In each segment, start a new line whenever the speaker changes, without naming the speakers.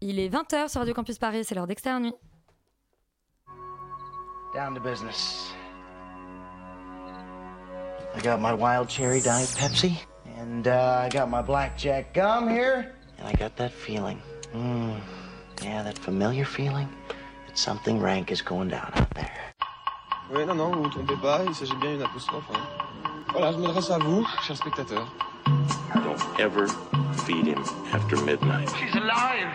Il est 20h sur Radio Campus Paris, c'est l'heure d'externe nuit.
Down to business. I got my wild cherry diet Pepsi, and uh, I got my blackjack gum here, and I got that feeling. Mm, yeah, that familiar feeling that something rank is going down out there.
Oui, non, non, vous ne vous trompez pas, il s'agit bien d'une apostrophe. hein. Voilà, je m'adresse à vous, chers spectateurs.
Don't ever feed him after midnight.
She's! Alive!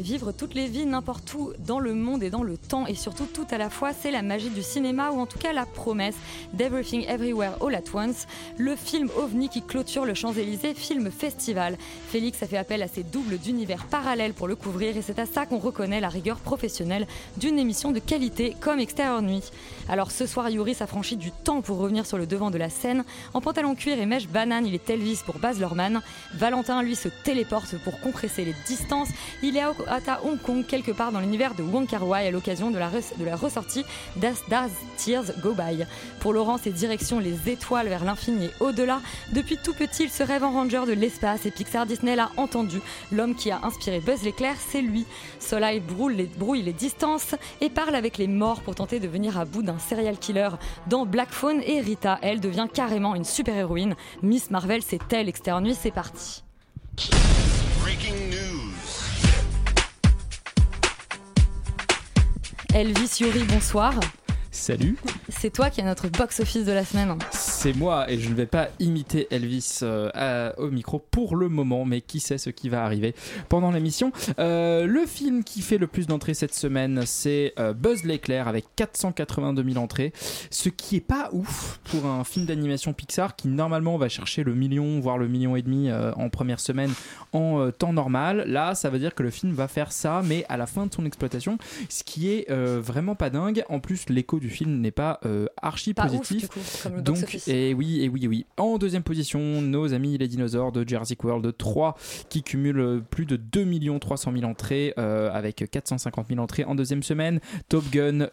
Vivre toutes les vies n'importe où dans le monde et dans le temps et surtout tout à la fois, c'est la magie du cinéma ou en tout cas la promesse d'Everything Everywhere All at Once, le film OVNI qui clôture le Champs-Élysées Film Festival. Félix a fait appel à ses doubles d'univers parallèles pour le couvrir et c'est à ça qu'on reconnaît la rigueur professionnelle d'une émission de qualité comme Extérieur Nuit. Alors ce soir, Yuri s'affranchit du temps pour revenir sur le devant de la scène. En pantalon cuir et mèche banane, il est Elvis pour Baz Luhrmann. Valentin, lui, se téléporte pour compresser les distances. Il est à Hong Kong, quelque part dans l'univers de Wong Kar à l'occasion de la, ressortie d'As Tears Go By. Pour Laurent, c'est direction les étoiles vers l'infini et au-delà. Depuis tout petit, il se rêve en ranger de l'espace et Pixar Disney l'a entendu. L'homme qui a inspiré Buzz l'éclair, c'est lui. Soleil brouille les, distances et parle avec les morts pour tenter de venir à bout d'un serial killer. Dans Black Phone et Rita, elle devient carrément une super-héroïne. Miss Marvel, c'est elle, Externe Nuit, c'est parti. Elvis Yuri, bonsoir.
Salut,
C'est toi qui as notre box-office de la semaine.
C'est moi et je ne vais pas imiter Elvis euh, à- au micro pour le moment, mais qui sait ce qui va arriver pendant l'émission. Euh, le film qui fait le plus d'entrées cette semaine, c'est euh, Buzz l'éclair avec 482 000 entrées, ce qui est pas ouf pour un film d'animation Pixar qui normalement va chercher le million, voire le million et demi euh, en première semaine en euh, temps normal. Là, ça veut dire que le film va faire ça, mais à la fin de son exploitation, ce qui est euh, vraiment pas dingue. En plus, l'écho du film n'est pas euh, archi positif.
ouf, coup,
Donc. Et oui, et oui, et oui. En deuxième position, nos amis les dinosaures de Jurassic World 3 qui cumulent plus de 2 300 000 entrées euh, avec 450 000 entrées en deuxième semaine. Top Gun,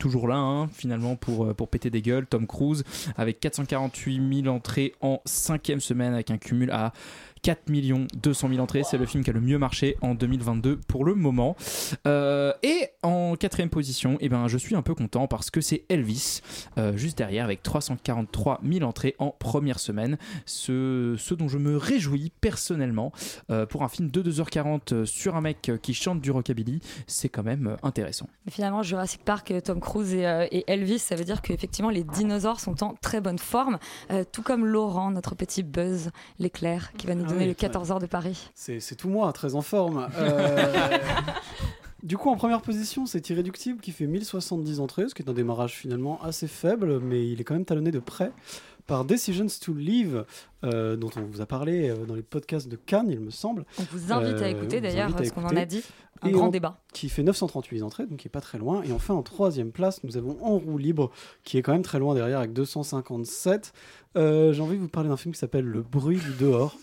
toujours là, hein, finalement, pour, euh, pour péter des gueules. Tom Cruise avec 448 000 entrées en cinquième semaine avec un cumul à 4 200 000 entrées. C'est le film qui a le mieux marché en 2022 pour le moment. Euh, et en quatrième position, eh ben, je suis un peu content parce que c'est Elvis, euh, juste derrière, avec 343 000 entrées en première semaine. Ce, ce dont je me réjouis personnellement euh, pour un film de 2h40 sur un mec qui chante du rockabilly, c'est quand même intéressant.
Finalement, Jurassic Park, Tom Cruise et, et Elvis, ça veut dire qu'effectivement, les dinosaures sont en très bonne forme, tout comme Laurent, notre petit Buzz, l'éclair, qui va nous
Oui,
le 14 heures de Paris.
C'est tout moi, très en forme. Euh, du coup, en première position, c'est Irréductible qui fait 1070 entrées, ce qui est un démarrage finalement assez faible, mais il est quand même talonné de près par Decisions to Live, euh, dont on vous a parlé euh, dans les podcasts de Cannes, il me semble,
On vous invite à écouter d'ailleurs ce qu'on en a dit. Un
Et
grand débat.
qui fait 938 entrées, donc qui est pas très loin. Et enfin, en troisième place, nous avons En roue libre, qui est quand même très loin derrière, avec 257. Euh, J'ai envie de vous parler d'un film qui s'appelle Le bruit du dehors.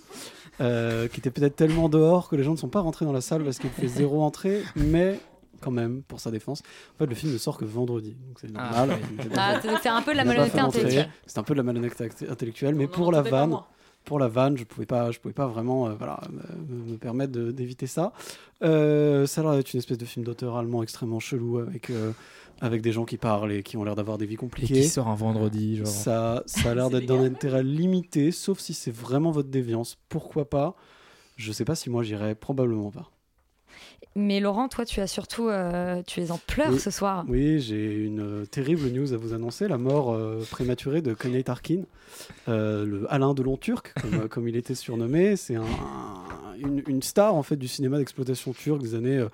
Euh, qui était peut-être tellement dehors que les gens ne sont pas rentrés dans la salle parce qu'il fait zéro entrée, mais quand même, pour sa défense. En fait, le film ne sort que vendredi, donc c'est normal.
Ah, un peu de la malhonnêteté
fait d'entrée.
intellectuelle.
C'est un peu de la malhonnêteté act- intellectuelle, mais pour la vanne, pour la vanne, je pouvais pas, je pouvais pas vraiment, euh, voilà, me, me permettre d'éviter ça. Euh, ça a l'air d'être une espèce de film d'auteur allemand extrêmement chelou avec euh, avec des gens qui parlent et qui ont l'air d'avoir des vies
Et
compliquées.
qui sort un vendredi, genre.
Ça, ça a l'air d'être d'un intérêt limité, sauf si c'est vraiment votre déviance. Pourquoi pas? Je sais pas si moi j'irais, probablement pas.
Mais Laurent, toi, tu as surtout, euh, tu es en pleurs
Oui.
ce soir.
Oui, j'ai une euh, terrible news à vous annoncer la mort euh, prématurée de Kanye Tarkin, le Alain Delon turc, comme, comme il était surnommé. C'est un- un- une, une star en fait du cinéma d'exploitation turc des années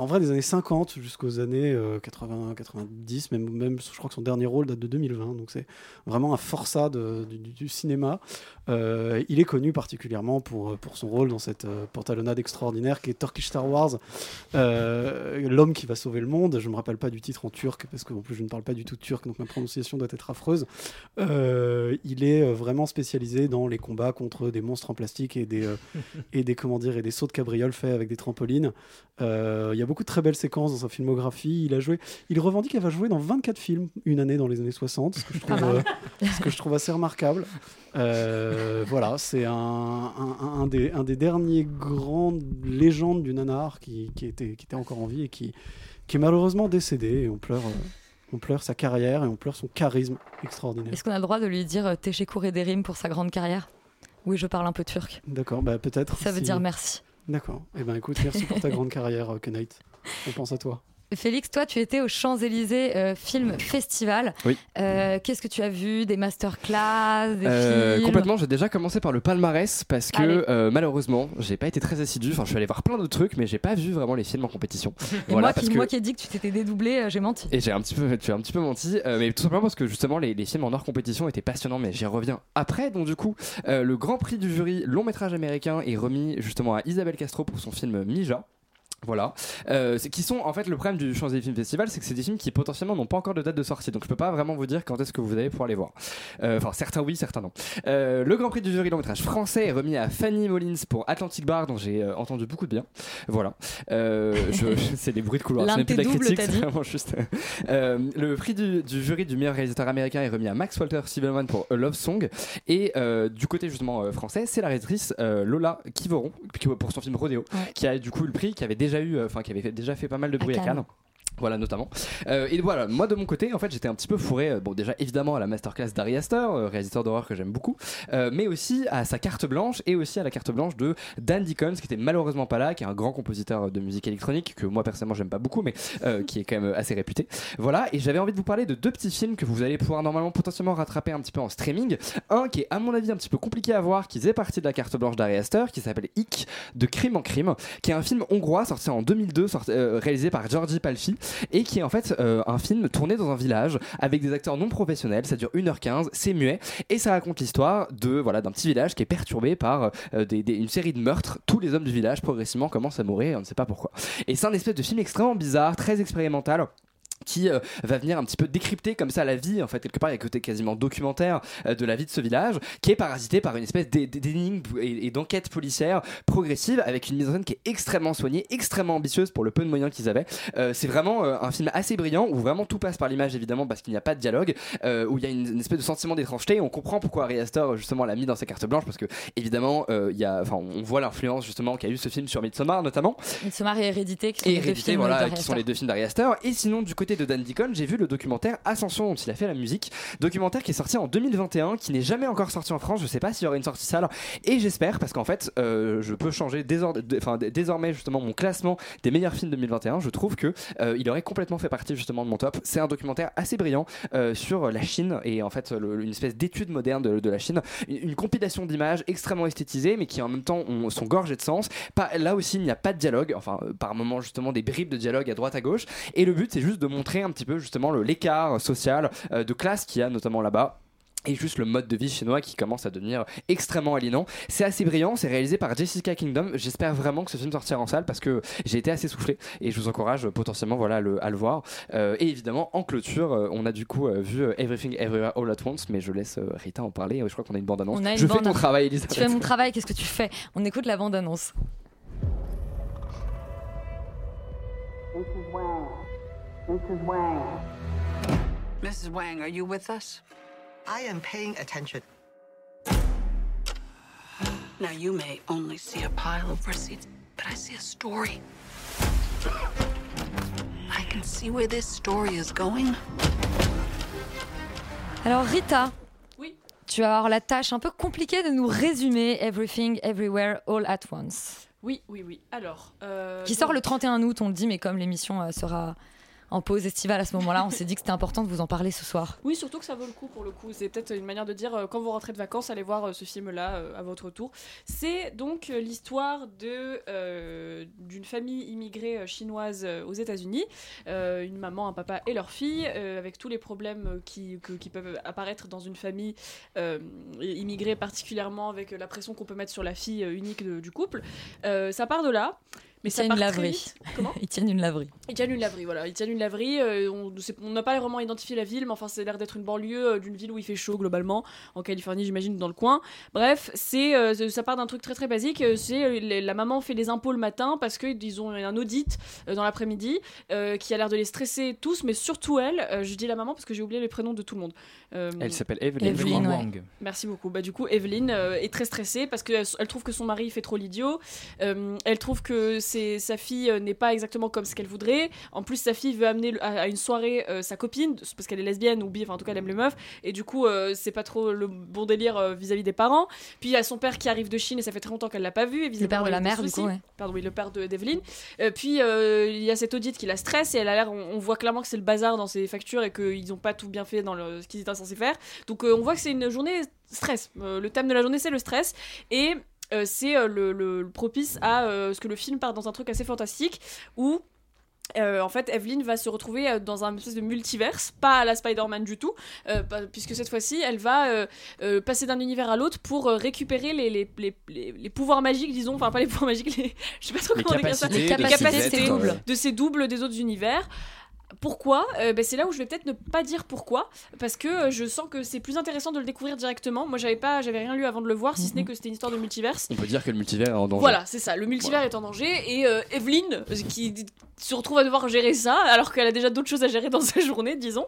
en vrai des années 50 jusqu'aux années 80, 90, même, même je crois que son dernier rôle date de 2020, donc c'est vraiment un forçat de- du, cinéma. Euh, il est connu particulièrement pour, pour son rôle dans cette euh, pantalonnade extraordinaire qui est Turkish Star Wars, euh, l'homme qui va sauver le monde. Je me rappelle pas du titre en turc parce que en plus je ne parle pas du tout turc, donc ma prononciation doit être affreuse. Euh, il est euh, vraiment spécialisé dans les combats contre des monstres en plastique et des, euh, et des comment dire et des sauts de cabriole faits avec des trampolines. Euh, il y a beaucoup de très belles séquences dans sa filmographie. Il a joué, il revendique avoir joué dans 24 films une année dans les années 60, ce que je trouve,
Pas mal.
euh, ce que je trouve assez remarquable. Euh, voilà, c'est un, un, un des, un des derniers grandes légendes du nanar qui, qui, était, qui était encore en vie et qui, qui est malheureusement décédé. Et on pleure, euh, on pleure sa carrière et on pleure son charisme extraordinaire.
Est-ce qu'on a le droit de lui dire Teşekkür ederim pour sa grande carrière? Oui, je parle un peu turc.
D'accord, bah peut-être.
Ça veut
si-
dire merci.
D'accord. Eh ben écoute, merci pour ta grande carrière, euh, Knight. On pense à toi.
Félix, toi, tu étais au Champs-Élysées euh, Film Festival.
Oui.
Euh, Qu'est-ce que tu as vu Des masterclass Des
Euh,
films?
complètement, j'ai déjà commencé par le palmarès parce que malheureusement, j'ai pas été très assidu. Enfin, je suis allé voir plein de trucs, mais j'ai pas vu vraiment les films en compétition.
Et
voilà,
moi,
parce
qui,
que
moi qui ai dit que tu t'étais dédoublé, j'ai menti.
et j'ai un petit peu, tu as un petit peu menti, mais tout simplement parce que justement les, les films en hors compétition étaient passionnants, mais j'y reviens après. Donc du coup, le Grand Prix du jury long métrage américain est remis justement à Isabelle Castro pour son film Mija. Voilà, euh, c'est- qui sont en fait le problème du Champs-Élysées Film Festival, c'est que c'est des films qui potentiellement n'ont pas encore de date de sortie, donc je peux pas vraiment vous dire quand est-ce que vous allez pouvoir les voir. Euh, Enfin, certains oui, certains non. Euh, le Grand Prix du jury long métrage français est remis à Fanny Mullins pour Atlantic Bar, dont j'ai euh, entendu beaucoup de bien. Voilà, c'est des bruits de couloir,
L'un
ce n'est
de
plus de la critique, c'est vraiment juste. Le prix du, du jury du meilleur réalisateur américain est remis à Max Walter Sievelman pour A Love Song. Et du côté justement français, c'est la réalisatrice Lola Kivoron pour son film Rodeo,
Ouais.
qui a du coup eu le prix, qui avait déjà eu, euh, enfin qui avait déjà fait pas mal de bruit à
Cannes.
Voilà, notamment. Euh, et voilà, moi de mon côté, en fait, j'étais un petit peu fourré, euh, bon, déjà évidemment à la masterclass d'Ari Aster, euh, réalisateur d'horreur que j'aime beaucoup, mais aussi à sa carte blanche et aussi à la carte blanche de Dan Deacon, qui était malheureusement pas là, qui est un grand compositeur de musique électronique, que moi personnellement j'aime pas beaucoup, mais qui est quand même assez réputé. Voilà, et j'avais envie de vous parler de deux petits films que vous allez pouvoir normalement potentiellement rattraper un petit peu en streaming. Un qui est à mon avis un petit peu compliqué à voir, qui faisait partie de la carte blanche d'Ari Aster, qui s'appelle Ick, de crime en crime, qui est un film hongrois sorti en 2002, sorti- euh, réalisé par Georgi Palfi, et qui est en fait euh, un film tourné dans un village avec des acteurs non professionnels. Ça dure 1h15, c'est muet, et ça raconte l'histoire de voilà d'un petit village qui est perturbé par euh, une série de meurtres. Tous les hommes du village progressivement commencent à mourir, on ne sait pas pourquoi. Et c'est un espèce de film extrêmement bizarre, très expérimental qui euh, va venir un petit peu décrypter comme ça la vie en fait quelque part il y a côté quasiment documentaire euh, de la vie de ce village qui est parasité par une espèce d'é- d'énigme et, et d'enquête policière progressive avec une mise en scène qui est extrêmement soignée extrêmement ambitieuse pour le peu de moyens qu'ils avaient. Euh, c'est vraiment un film assez brillant où vraiment tout passe par l'image évidemment parce qu'il n'y a pas de dialogue où il y a une, une espèce de sentiment d'étrangeté. Et on comprend pourquoi Ari Aster justement l'a mis dans sa carte blanche parce que évidemment il y a on voit l'influence justement qu'a eu ce film sur Midsommar notamment.
Midsommar et Hérédité, qui sont
et
les deux
Hérédité,
films
voilà, qui sont les deux films d'Ari Aster. Et sinon, du côté de Dan Deacon, j'ai vu le documentaire Ascension dont il a fait la musique. Documentaire qui est sorti en 2021, qui n'est jamais encore sorti en France. Je sais pas s'il y aura une sortie salle. Et j'espère, parce qu'en fait, euh, je peux changer désormais justement mon classement des meilleurs films 2021. Je trouve que euh, il aurait complètement fait partie justement de mon top. C'est un documentaire assez brillant euh, sur la Chine et en fait une espèce d'étude moderne de, la Chine. Une, compilation d'images extrêmement esthétisées, mais qui en même temps ont, sont gorgées de sens. Là aussi, il n'y a pas de dialogue. Enfin, par moments justement des bribes de dialogue à droite à gauche. Et le but, c'est juste de montrer un petit peu justement le- l'écart social euh, de classe qu'il y a notamment là-bas. Et juste le mode de vie chinois qui commence à devenir extrêmement aliénant. C'est assez brillant, c'est réalisé par Jessica Kingdom. J'espère vraiment que ce film sortira en salle parce que j'ai été assez soufflé et je vous encourage euh, potentiellement voilà, à, le, à le voir. Euh, et évidemment, en clôture, on a du coup vu Everything Everywhere All at Once, mais je laisse Rita en parler. Je crois qu'on a une bande-annonce. Je fais ton travail, Elisabeth.
Tu fais mon travail, qu'est-ce que tu fais? On écoute la bande-annonce.
Mrs. Wang. Mrs. Wang. Are you with us?
I am paying attention.
Now, you may only see a pile of receipts, but I see a story. I can see where this story is going.
Alors Rita,
Oui.
tu vas avoir la tâche un peu compliquée de nous résumer Everything Everywhere All at Once,
Oui, oui, oui. Alors. euh,
qui
donc-
sort le 31 août, on le dit, mais comme l'émission euh, sera en pause estivale à ce moment-là, on s'est dit que c'était important de vous en parler ce soir.
Oui, surtout que ça vaut le coup pour le coup. C'est peut-être une manière de dire euh, quand vous rentrez de vacances, allez voir euh, ce film-là euh, à votre tour. C'est donc l'histoire de d'une famille immigrée chinoise aux États-Unis, une maman, un papa et leur fille, avec tous les problèmes qui, peuvent apparaître dans une famille immigrée, particulièrement avec la pression qu'on peut mettre sur la fille unique du couple. Ça part de là. Mais
Ils
ça
tiennent
part
une
très
laverie.
vite. Comment
Ils tiennent une laverie.
ils tiennent une laverie, voilà. Ils tiennent une laverie. euh, on n'a pas vraiment identifié la ville, mais enfin, c'est l'air d'être une banlieue euh, d'une ville où il fait chaud globalement, en Californie, j'imagine, dans le coin. Bref, c'est euh, ça part d'un truc très très basique. C'est euh, la maman fait les impôts le matin parce qu'ils ont un audit euh, dans l'après-midi euh, qui a l'air de les stresser tous, mais surtout elle. euh, je dis la maman parce que j'ai oublié les prénoms de tout le monde. Euh,
Elle s'appelle Evelyn.
Evelyn, ouais.
Wang.
Merci beaucoup. Bah, du coup, Evelyne euh, est très stressée parce qu'elle elle trouve que son mari fait trop l'idiot. Euh, elle trouve que sa fille euh, n'est pas exactement comme ce qu'elle voudrait. En plus, sa fille veut amener le- à, à une soirée euh, sa copine parce qu'elle est lesbienne ou bi, enfin en tout cas elle aime les meufs. Et du coup, euh, c'est pas trop le bon délire vis-à-vis des parents. Puis il y a son père qui arrive de Chine et ça fait très longtemps qu'elle l'a pas vu. Et
Le père de la mère, du coup, ouais.
Pardon, oui, le père de, d'Evelyne. Puis il y a cette audit qui la stresse et elle a l'air, on, on voit clairement que c'est le bazar dans ses factures et qu'ils ont pas tout bien fait dans le- ce qu'ils étaient censés faire. Donc on voit que c'est une journée stress. Euh, le thème de la journée c'est le stress et euh, c'est euh, le, le- le propice à euh, ce que le film part dans un truc assez fantastique où euh, en fait, Evelyn va se retrouver dans un espèce de multiverse, pas à la Spider-Man du tout, euh, pas- puisque cette fois-ci, elle va euh, euh, passer d'un univers à l'autre pour euh, récupérer les, les, les, les- les pouvoirs magiques, disons, enfin pas les pouvoirs magiques, les, je sais pas trop
Les
comment décrire ça,
Les capacités de ses
de ces doubles des autres univers. Pourquoi Euh, ben, C'est là où je vais peut-être ne pas dire pourquoi, parce que euh, je sens que c'est plus intéressant de le découvrir directement. Moi, j'avais pas, j'avais rien lu avant de le voir, si ce n'est que c'était une histoire de multiverse.
On peut dire que le multivers est en danger.
Voilà, c'est ça. Le multivers est en danger et euh, Evelyn, euh, qui se retrouve à devoir gérer ça, alors qu'elle a déjà d'autres choses à gérer dans sa journée, disons.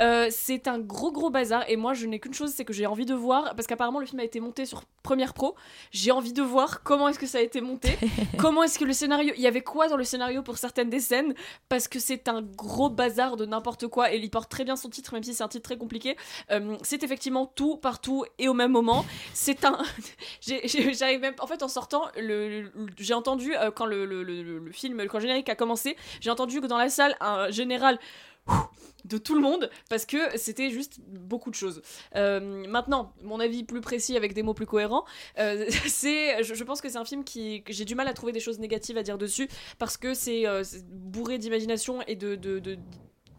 Euh, c'est un gros gros bazar et moi je n'ai qu'une chose, c'est que j'ai envie de voir, parce qu'apparemment le film a été monté sur Premiere Pro, j'ai envie de voir comment est-ce que ça a été monté, comment est-ce que le scénario, il y avait quoi dans le scénario pour certaines des scènes, parce que c'est un gros bazar de n'importe quoi et il porte très bien son titre, même si c'est un titre très compliqué. Euh, c'est effectivement tout, partout et au même moment. C'est un. J'arrive même. En fait, en sortant, j'ai entendu, euh, quand le- le film, quand le générique a commencé, j'ai entendu que dans la salle, un général de tout le monde parce que c'était juste beaucoup de choses. Euh, maintenant, mon avis plus précis avec des mots plus cohérents, euh, c'est, je, pense que c'est un film qui, j'ai du mal à trouver des choses négatives à dire dessus parce que c'est euh, bourré d'imagination et de,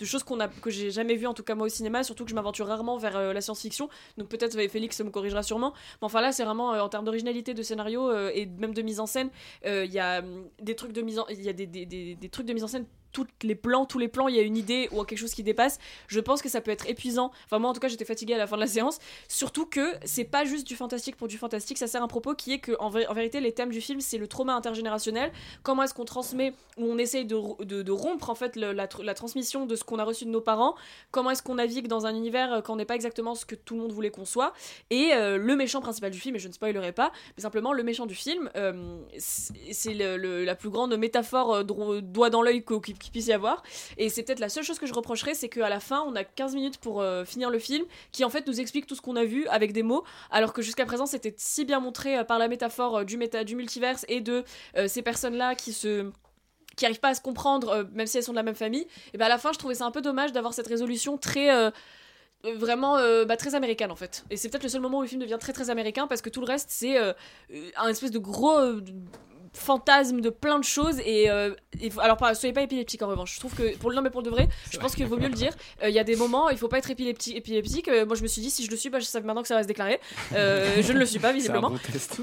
choses qu'on a que j'ai jamais vues en tout cas moi au cinéma surtout que je m'aventure rarement vers la science-fiction donc peut-être Félix me corrigera sûrement mais enfin là c'est vraiment en termes d'originalité de scénario et même de mise en scène il y a hum, des trucs de mise en il y a des trucs de mise en scène tous les plans, tous les plans, il y a une idée ou quelque chose qui dépasse. Je pense que ça peut être épuisant. Enfin, moi, en tout cas, j'étais fatiguée à la fin de la séance. Surtout que c'est pas juste du fantastique pour du fantastique. Ça sert un propos qui est que, en, en vérité, les thèmes du film, c'est le trauma intergénérationnel. Comment est-ce qu'on transmet ou on essaye de, de- rompre en fait la, la transmission de ce qu'on a reçu de nos parents? Comment est-ce qu'on navigue dans un univers quand on n'est pas exactement ce que tout le monde voulait qu'on soit? Et euh, le méchant principal du film, et je ne spoilerai pas, mais simplement le méchant du film, euh, c'est la plus grande métaphore euh, doigt dans l'œil qu'au- qu'il puisse y avoir. Et c'est peut-être la seule chose que je reprocherais, c'est qu'à la fin, on a 15 minutes pour euh, finir le film, qui en fait nous explique tout ce qu'on a vu avec des mots, alors que jusqu'à présent c'était si bien montré euh, par la métaphore euh, du, méta, du multiverse et de ces personnes-là qui se qui arrivent pas à se comprendre, même si elles sont de la même famille, et ben à la fin je trouvais ça un peu dommage d'avoir cette résolution très vraiment bah, très américaine en fait. Et c'est peut-être le seul moment où le film devient très très américain parce que tout le reste c'est un espèce de gros fantasme de plein de choses et, euh, alors pas, soyez pas épileptique en revanche. Je trouve que pour le non mais pour de vrai je pense qu'il vaut mieux le dire. Euh, il y a des moments il faut pas être épileptique, épileptique. Euh, moi je me suis dit si je le suis bah, je sais maintenant que ça va se déclarer. Euh, je ne le suis pas visiblement.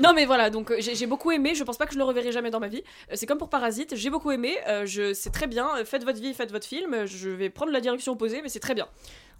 non mais voilà donc euh, j'ai beaucoup aimé. Je pense pas que je le reverrai jamais dans ma vie. Euh, c'est comme pour Parasite. J'ai beaucoup aimé. Euh, je c'est très bien. Euh, faites votre vie faites votre film. Euh, je vais prendre la direction opposée mais c'est très bien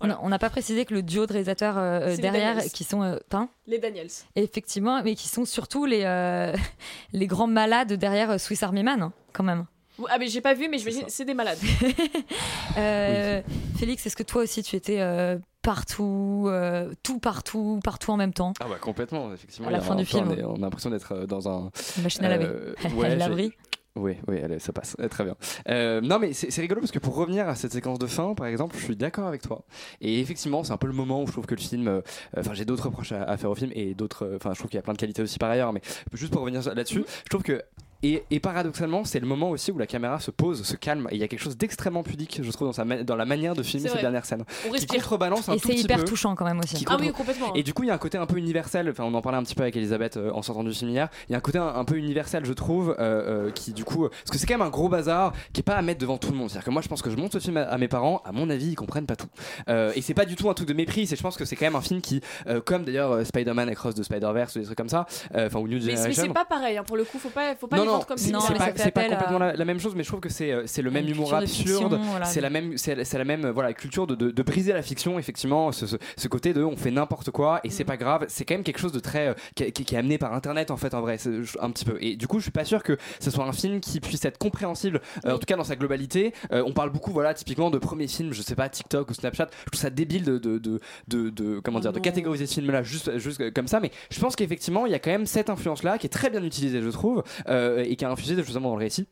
On n'a pas précisé que le duo de réalisateurs euh, derrière, qui sont euh, peints,
les Daniels
effectivement, mais qui sont surtout les, euh, les grands malades derrière Swiss Army Man, hein, quand même.
ah mais j'ai pas vu mais je c'est des malades
Euh, Félix, est-ce que toi aussi tu étais euh, partout, euh, tout partout, partout en même temps?
Ah bah complètement, effectivement.
À la fin du film.
on a l'impression d'être dans un...
Une machine à laver.
Euh,
Elle
ouais,
laverie.
Oui, oui, ça passe. Très bien. Euh, non, mais c'est rigolo parce que pour revenir à cette séquence de fin, par exemple, je suis d'accord avec toi. Et effectivement, c'est un peu le moment où je trouve que le film. euh, Enfin, j'ai d'autres reproches à, à faire au film et d'autres. euh, Enfin, je trouve qu'il y a plein de qualités aussi par ailleurs, mais juste pour revenir là-dessus, je trouve que Et, et paradoxalement, c'est le moment aussi où la caméra se pose, se calme. Et il y a quelque chose d'extrêmement pudique, je trouve, dans, sa dans la manière de filmer
C'est
cette dernière scène.
On
Qui
respire.
contrebalance un
Et
tout
c'est
petit
hyper
peu.
touchant quand même aussi.
Qui
Ah oui, complètement.
Et du coup, il y a un côté un peu universel. Enfin, on en parlait un petit peu avec Elisabeth euh, en sortant du film hier. Il y a un côté un, un peu universel, je trouve, euh, euh, qui du coup, parce que c'est quand même un gros bazar qui est pas à mettre devant tout le monde. C'est-à-dire que moi, je pense que je montre ce film à, à mes parents. À mon avis, ils comprennent pas tout. Euh, et c'est pas du tout un truc de mépris. C'est, je pense que c'est quand même un film qui, euh, comme d'ailleurs euh, Spider-Man Across the Spider-Verse ou des trucs comme ça, euh, enfin ou New
Mais, mais
Generation.
c'est pas pareil, hein, pour le coup, faut pas, faut pas
non, non,
vendre comme
c'est pas, complètement la, la même chose, mais je trouve que c'est euh, c'est le même humour absurde,
voilà.
c'est la même c'est la même voilà culture de, de, de briser la fiction effectivement, ce, ce, ce côté de on fait n'importe quoi et
Mm.
c'est pas grave, c'est quand même quelque chose de très euh, qui, qui- qui est amené par internet en fait en vrai, un petit peu. Et du coup, je suis pas sûr que ce soit un film qui puisse être compréhensible, euh, en tout cas dans sa globalité. Euh, on parle beaucoup voilà typiquement de premiers films, je sais pas TikTok ou Snapchat, je trouve ça débile de de, de, comment dire de catégoriser ce film là juste juste comme ça, mais je pense qu'effectivement il y a quand même cette influence là qui est très bien utilisée je trouve euh, et qui a infusé justement dans le récit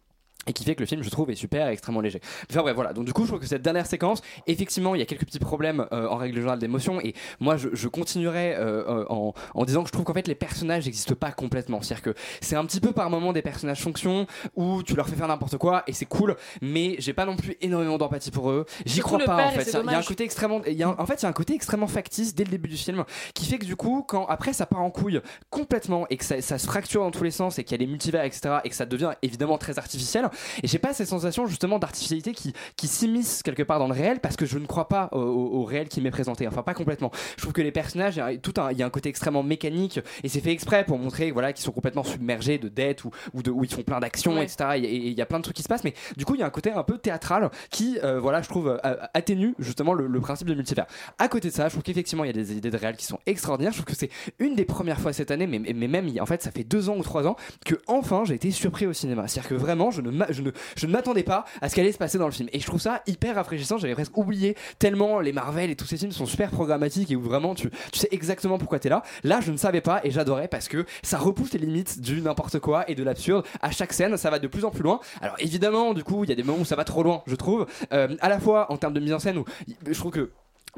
et qui fait que le film je trouve est super et extrêmement léger. Enfin bref voilà. Donc du coup je trouve que cette dernière séquence effectivement il y a quelques petits problèmes euh, en règle générale d'émotion. Et moi je, je continuerai euh, euh, en, en disant que je trouve qu'en fait les personnages n'existent pas complètement. C'est à dire que c'est un petit peu par moment des personnages fonction où tu leur fais faire n'importe quoi et c'est cool mais j'ai pas non plus énormément d'empathie pour eux. J'y crois pas en fait. il y a un côté extrêmement y a un- en fait il y a un côté extrêmement factice dès le début du film qui fait que du coup quand après ça part en couille complètement et que ça, ça se fracture dans tous les sens et qu'il y a les multivers etc et que ça devient évidemment très artificiel et j'ai pas cette sensation justement d'artificialité qui, qui s'immisce quelque part dans le réel parce que je ne crois pas au, au- au réel qui m'est présenté. Enfin pas complètement. Je trouve que les personnages il y a tout un, il y a un côté extrêmement mécanique et c'est fait exprès pour montrer voilà qu'ils sont complètement submergés de dettes ou, ou de où ils font plein d'actions
Ouais.
etc et et il y a plein de trucs qui se passent mais du coup il y a un côté un peu théâtral qui euh, voilà je trouve euh, atténue justement le, le principe de multivers à côté de ça je trouve qu'effectivement il y a des idées de réel qui sont extraordinaires. Je trouve que c'est une des premières fois cette année mais, mais même en fait ça fait deux ans ou trois ans que enfin j'ai été surpris au cinéma. C'est à dire que vraiment je ne je ne, m'attendais pas à ce qu'allait se passer dans le film. Et je trouve ça hyper rafraîchissant. J'avais presque oublié tellement les Marvel et tous ces films sont super programmatiques et où vraiment tu, tu sais exactement pourquoi t'es là. Là je ne savais pas et j'adorais parce que ça repousse les limites du n'importe quoi et de l'absurde. À chaque scène ça va de plus en plus loin. Alors évidemment du coup il y a des moments où ça va trop loin je trouve. Euh, à la fois en termes de mise en scène où je trouve que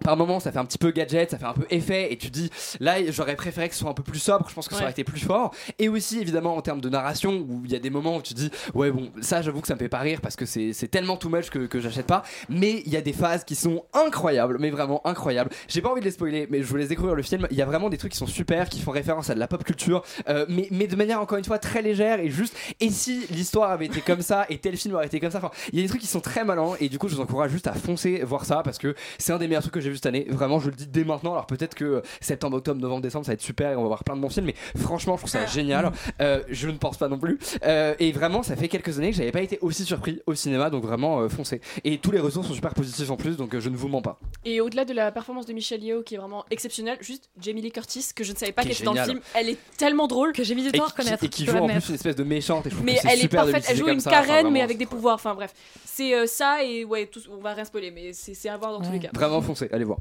par moment ça fait un petit peu gadget, ça fait un peu effet et tu dis là j'aurais préféré que ce soit un peu plus sobre, je pense que ça aurait été plus fort. Et aussi évidemment en termes de narration où il y a des moments où tu dis ouais bon ça j'avoue que ça me fait pas rire parce que c'est c'est tellement too much que, que j'achète pas. Mais il y a des phases qui sont incroyables mais vraiment incroyables. J'ai pas envie de les spoiler mais je vous laisse découvrir le film. Il y a vraiment des trucs qui sont super qui font référence à de la pop culture euh, mais, mais de manière encore une fois très légère et juste et si l'histoire avait été comme ça et tel film aurait été comme ça enfin il y a des trucs qui sont très malins et du coup je vous encourage juste à foncer voir ça parce que c'est un des meilleurs trucs que j'ai vu cette année vraiment je le dis dès maintenant alors peut-être que septembre octobre novembre décembre ça va être super et on va voir plein de bons films mais franchement je trouve ça génial. Euh, je ne pense pas non plus. Euh, et vraiment ça fait quelques années que j'avais pas été aussi surpris au cinéma donc vraiment euh, foncez. Et tous les retours sont super positifs en plus donc euh, je ne vous mens pas.
Et au-delà de la performance de Michelle Yeoh qui est vraiment exceptionnelle, juste Jamie Lee Curtis que je ne savais pas qu'elle était dans le film, elle est tellement drôle.
Que j'ai mis du temps à reconnaître.
et qui joue en plus une espèce de méchante et je trouve
Mais
que c'est
elle est parfaite, elle joue une carène mais avec des pouvoirs, enfin bref. C'est euh, ça et ouais, tout, on va rien spoiler mais c'est à voir dans tous les cas.
vraiment foncez allez voir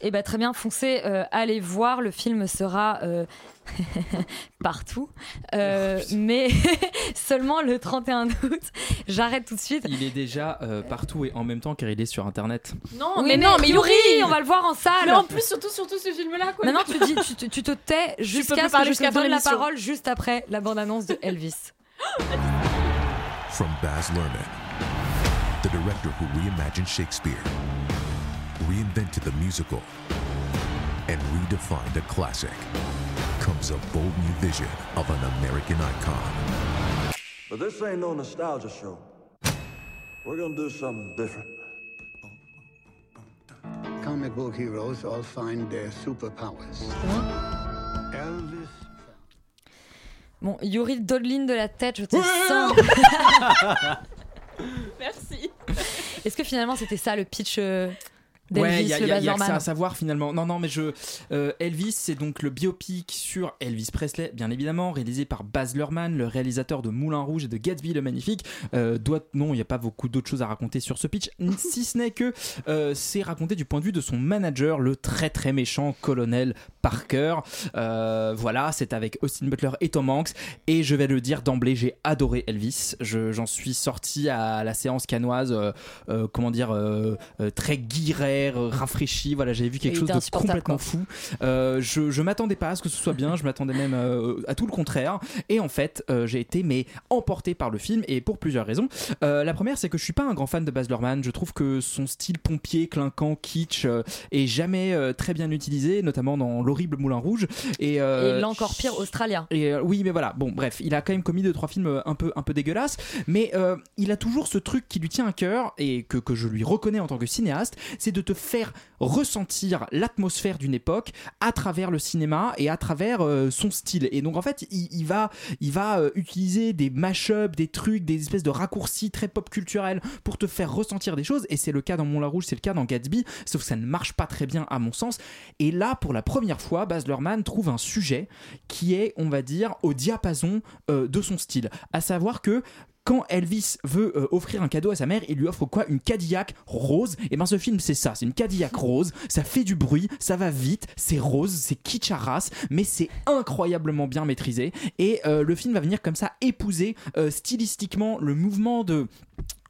Eh ben très bien, foncez, euh, allez voir. Le film sera euh, partout, Euh, mais seulement le 31 août. J'arrête tout de suite.
Il est déjà euh, partout et en même temps car il est sur internet.
Non,
Oui,
mais, non, mais Yuri,
on va le voir en salle.
Mais en plus surtout surtout ce film là quoi.
Maintenant, tu, dis, tu, te- tu te tais jusqu'à ce que je te
la fin de
donne la
l'émission.
parole juste après la bande-annonce de Elvis.
From Baz Luhrmann, the director who reimagined Shakespeare, reinvented the musical, and redefined a classic, comes a bold new vision of an American icon.
But this ain't no nostalgia show. We're gonna do something different.
Comic book heroes all find their superpowers. Elvis.
Bon, Yuri Dodlin de la tête, je te sens.
Merci.
Est-ce que finalement c'était ça le pitch euh, d'Elvis,
Ouais, il y a,
le
y a- y a que ça à savoir finalement. Non, non, mais je. euh, Elvis, c'est donc le biopic sur Elvis Presley, bien évidemment, réalisé par Baz Luhrmann, le réalisateur de Moulin Rouge et de Gatsby le Magnifique. Euh, doit, non, il n'y a pas beaucoup d'autres choses à raconter sur ce pitch, si ce n'est que euh, c'est raconté du point de vue de son manager, le très très méchant colonel Parker. Voilà, c'est avec Austin Butler et Tom Hanks. Et je vais le dire d'emblée, j'ai adoré Elvis. Je- J'en suis sorti à la séance canoise, comment dire, très guiré, air euh, rafraîchi. Voilà, j'avais vu quelque chose de complètement fou. Euh, je je m'attendais pas à ce que ce soit bien, je m'attendais même euh, à tout le contraire. Et en fait, j'ai été mais emporté par le film et pour plusieurs raisons. La première, c'est que je suis pas un grand fan de Baz Luhrmann. Je trouve que son style pompier, clinquant, kitsch est jamais très bien utilisé, notamment dans l'horrible Moulin Rouge. Et, euh,
Et l'encore pire, Australien.
et euh, oui, mais voilà. Bon, bref, il a quand même commis deux trois films un peu un peu dégueulasses, mais euh, il a toujours ce truc qui lui tient à cœur et que que je lui reconnais en tant que cinéaste, c'est de te faire ressentir l'atmosphère d'une époque à travers le cinéma et à travers euh, son style. Et donc en fait, il, va il va euh, utiliser des mash-ups, des trucs, des espèces de raccourcis très pop culturels pour te faire ressentir des choses. Et c'est le cas dans Moulin Rouge, c'est le cas dans Gatsby, sauf que ça ne marche pas très bien à mon sens. Et là, pour la première fois, Baz trouve un sujet qui est, on va dire, au diapason euh, de son style. À savoir que quand Elvis veut euh, offrir un cadeau à sa mère, il lui offre quoi? Une Cadillac rose. Et ben ce film c'est ça, c'est une Cadillac rose. Ça fait du bruit, ça va vite, c'est rose, c'est kitsch à race, mais c'est incroyablement bien maîtrisé. Et euh, le film va venir comme ça épouser euh, stylistiquement le mouvement de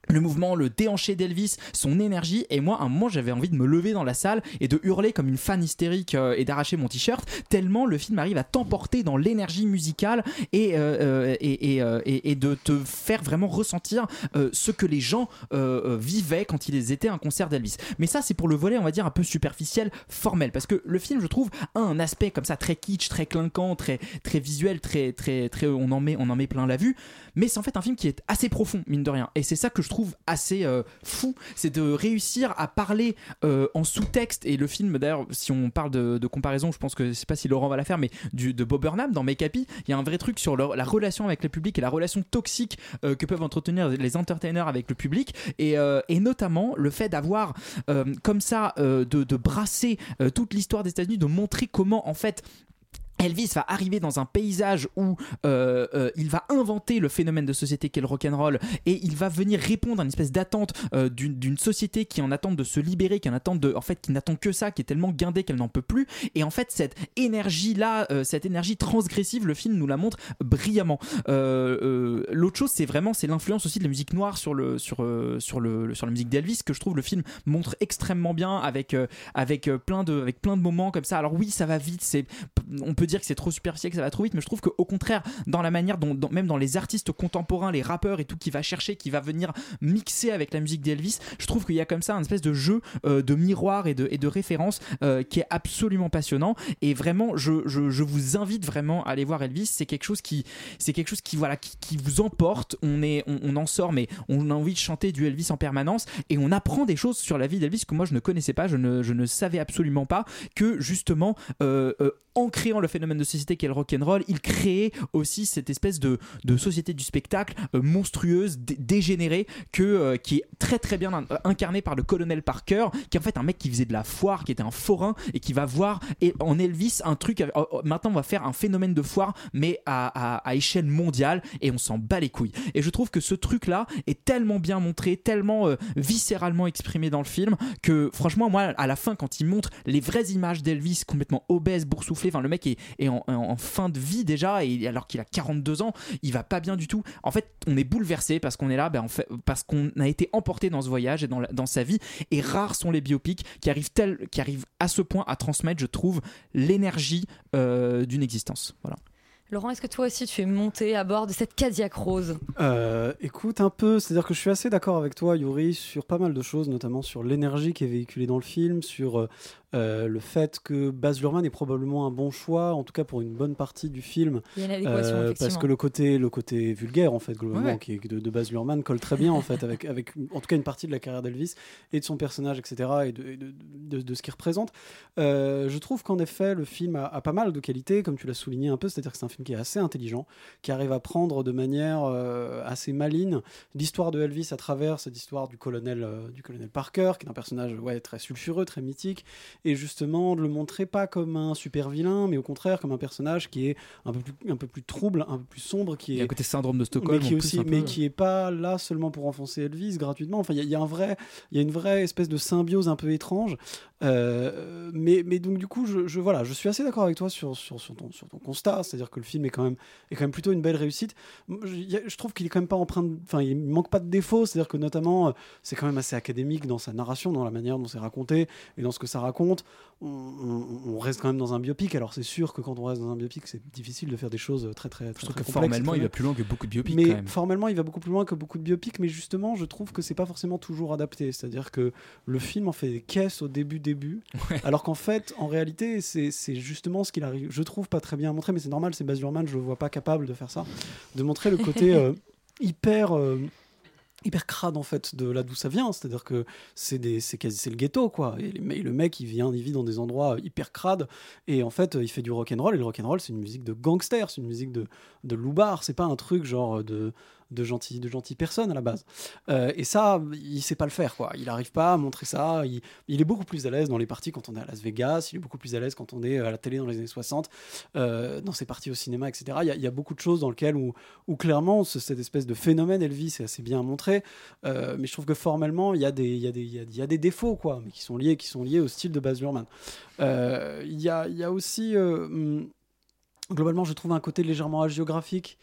le mouvement, le déhanché d'Elvis, son énergie, et moi, à un moment, j'avais envie de me lever dans la salle et de hurler comme une fan hystérique euh, et d'arracher mon t-shirt, tellement le film arrive à t'emporter dans l'énergie musicale et, euh, euh, et, et, et- de te faire vraiment ressentir ce que les gens vivaient quand ils étaient à un concert d'Elvis. Mais ça, c'est pour le volet, on va dire, un peu superficiel, formel, parce que le film, je trouve, a un aspect comme ça très kitsch, très clinquant, très, très visuel, très, très, très, on en met, on en met plein la vue, mais c'est en fait un film qui est assez profond, mine de rien, et c'est ça que je trouve assez euh, fou, c'est de réussir à parler euh, en sous-texte, et le film, d'ailleurs, si on parle de, comparaison, je pense que je sais pas si Laurent va la faire, mais du, de Bob Burnham dans Make Happy, il y a un vrai truc sur leur- la relation avec le public et la relation toxique euh, que peuvent entretenir les entertainers avec le public, et, notamment le fait d'avoir comme ça, de, brasser toute l'histoire des États-Unis, de montrer comment en fait Elvis va arriver dans un paysage où euh, euh, il va inventer le phénomène de société qu'est le rock'n'roll et il va venir répondre à une espèce d'attente euh, d'une société qui en attend de se libérer, qui en attend de, en fait, qui n'attend que ça, qui est tellement guindée qu'elle n'en peut plus. Et en fait, cette énergie là, cette énergie transgressive, le film nous la montre brillamment. L'autre chose, c'est vraiment c'est l'influence aussi de la musique noire sur le sur sur le sur la musique d'Elvis que je trouve le film montre extrêmement bien avec avec plein de avec plein de moments comme ça. Alors oui, ça va vite, c'est on peut dire que c'est trop superficiel, que ça va trop vite, mais je trouve qu'au contraire, dans la manière dont, même dans les artistes contemporains, les rappeurs et tout, qui va chercher, qui va venir mixer avec la musique d'Elvis, je trouve qu'il y a comme ça un espèce de jeu euh, de miroir et de, et de référence euh, qui est absolument passionnant. Et vraiment, je, je, je vous invite vraiment à aller voir Elvis. C'est quelque chose qui, c'est quelque chose qui, voilà, qui, qui vous emporte. On est, on, en sort, mais on a envie de chanter du Elvis en permanence et on apprend des choses sur la vie d'Elvis que moi je ne connaissais pas, je ne, je ne savais absolument pas que justement euh, en créant le phénomène de société qu'est le rock'n'roll, il créait aussi cette espèce de, société du spectacle euh, monstrueuse, dé- dégénérée, que, euh, qui est très très bien in- incarnée par le colonel Parker, qui est en fait un mec qui faisait de la foire, qui était un forain et qui va voir et en Elvis un truc. euh, euh, maintenant, on va faire un phénomène de foire, mais à, échelle mondiale et on s'en bat les couilles. Et je trouve que ce truc-là est tellement bien montré, tellement euh, viscéralement exprimé dans le film que franchement, moi, à la fin, quand il montre les vraies images d'Elvis complètement obèse, boursouflé, enfin le mec est, est en, en- en fin de vie déjà et alors qu'il a 42 ans, il va pas bien du tout. En fait, on est bouleversé parce qu'on est là, ben, en fait, parce qu'on a été emporté dans ce voyage et dans, la- dans sa vie. Et rares sont les biopics qui arrivent, tel, qui arrivent à ce point à transmettre, je trouve, l'énergie euh, d'une existence. Voilà.
Laurent, est-ce que toi aussi tu es monté à bord de cette Cadillac rose?
Euh, écoute un peu, c'est-à-dire que je suis assez d'accord avec toi, Yuri, sur pas mal de choses, notamment sur l'énergie qui est véhiculée dans le film, sur euh, euh, le fait que Baz Luhrmann est probablement un bon choix, en tout cas pour une bonne partie du film,
Il y a adéquation,
parce que le côté, le côté vulgaire en fait globalement,
Ouais.
qui est de, de Baz Luhrmann colle très bien en fait avec, avec en tout cas une partie de la carrière d'Elvis et de son personnage, etc. et de, et de, de- de ce qu'il représente. Euh, je trouve qu'en effet le film a, a pas mal de qualités, comme tu l'as souligné un peu, c'est-à-dire que c'est un film qui est assez intelligent, qui arrive à prendre de manière euh, assez maligne l'histoire de Elvis à travers cette histoire du colonel, euh, du colonel Parker, qui est un personnage ouais, très sulfureux, très mythique, et justement de le montrer pas comme un super vilain, mais au contraire comme un personnage qui est un peu plus, un peu plus trouble, un peu plus sombre, qui
Il y a un côté syndrome de Stockholm.
mais qui, aussi,
un peu.
mais qui est pas là seulement pour enfoncer Elvis gratuitement. Enfin, il y a- il y, a un vrai, il y a une vraie espèce de symbiose un peu étrange. Euh, mais, mais donc du coup, je, je- voilà, je suis assez d'accord avec toi sur, sur, sur ton, sur ton constat, c'est-à-dire que le film est quand même, est quand même plutôt une belle réussite. Je, trouve qu'il est quand même pas empreint, enfin, il manque pas de défauts. C'est-à-dire que notamment, euh, c'est quand même assez académique dans sa narration, dans la manière dont c'est raconté et dans ce que ça raconte. On, on- on reste quand même dans un biopic. Alors c'est sûr que quand on reste dans un biopic, c'est difficile de faire des choses très très très.
Je trouve
très
que
complexes,
formellement, il va plus loin que beaucoup de biopics
Mais
quand même.
formellement, il va beaucoup plus loin que beaucoup de biopics, mais justement, je trouve que c'est pas forcément toujours adapté. C'est-à-dire que le film en fait des caisses au début, début, alors qu'en fait, en réalité, c'est c'est justement ce qu'il arrive. Je trouve pas très bien à montrer, mais c'est normal, c'est Baz Luhrmann, je le vois pas capable de faire ça, de montrer le côté euh, hyper. euh, hyper crade en fait de là d'où ça vient. C'est à dire que c'est des c'est quasi c'est le ghetto quoi. Et le mec il vient il vit dans des endroits hyper crades. Et en fait il fait du rock and roll. Et le rock and roll c'est une musique de gangster c'est une musique de de loupard c'est pas un truc genre de de gentil de gentilles personnes à la base. Euh, et ça il sait pas le faire quoi. Il arrive pas à montrer ça. Il, il est beaucoup plus à l'aise dans les parties quand on est à Las Vegas. Il est beaucoup plus à l'aise quand on est à la télé dans les années 60 euh, dans ses parties au cinéma etc il y, a- beaucoup de choses dans lesquelles où, clairement ce- cette espèce de phénomène Elvis est assez bien montré. Euh, mais je trouve que formellement il y a des y y a- des défauts quoi mais qui sont liés qui sont liés au style de Baz Luhrmann. Il y a aussi hum, globalement je trouve un côté légèrement hagiographique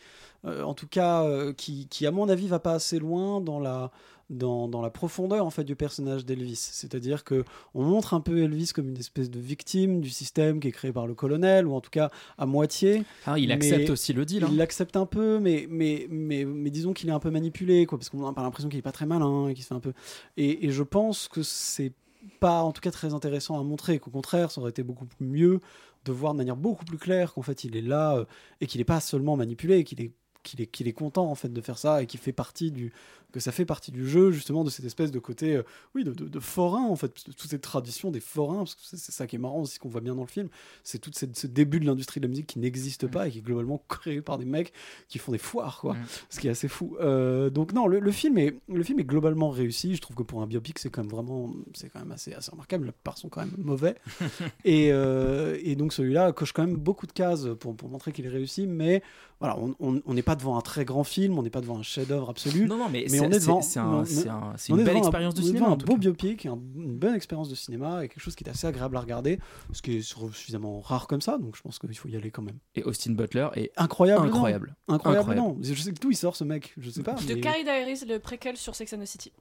en tout cas euh, qui, qui à mon avis va pas assez loin dans la dans, dans la profondeur en fait du personnage d'Elvis c'est-à-dire que on montre un peu Elvis comme une espèce de victime du système qui est créé par le colonel ou en tout cas à moitié
Ah, il accepte aussi le deal. hein.
il l'accepte un peu mais mais mais, mais disons qu'il est un peu manipulé quoi parce qu'on a pas l'impression qu'il est pas très malin et qu'il se fait un peu et, et je pense que c'est pas en tout cas très intéressant à montrer qu'au contraire ça aurait été beaucoup mieux de voir de manière beaucoup plus claire qu'en fait il est là euh, et qu'il n'est pas seulement manipulé qu'il est qu'il est, content en fait de faire ça et qu'il fait partie du que ça fait partie du jeu justement de cette espèce de côté euh, oui de, de, de forain en fait de toute cette tradition des forains parce que c'est ça qui est marrant aussi qu'on voit bien dans le film c'est tout cette- ce début de l'industrie de la musique qui n'existe pas et qui est globalement créé par des mecs qui font des foires quoi
Mm.
ce qui est assez fou. Euh, donc non le, le film est le film est globalement réussi. Je trouve que pour un biopic c'est quand même vraiment c'est quand même assez assez remarquable. La plupart sont quand même mauvais. Et, euh, et donc celui-là coche quand même beaucoup de cases pour, pour montrer qu'il est réussi. Mais voilà on n'est pas devant un très grand film on n'est pas devant un chef-d'œuvre absolu.
Non, non, mais
on
c'est-
est devant
un- une belle expérience de cinéma,
un
tout
beau biopic un- une bonne expérience de cinéma et quelque chose qui est assez agréable à regarder ce qui est suffisamment rare comme ça donc je pense qu'il faut y aller quand même
Et Austin Butler est
incroyable non
incroyable.
incroyable, non je sais que d'où il sort ce mec je sais pas
De
mais-
Carrie Diaries, le préquel sur Sex and the City.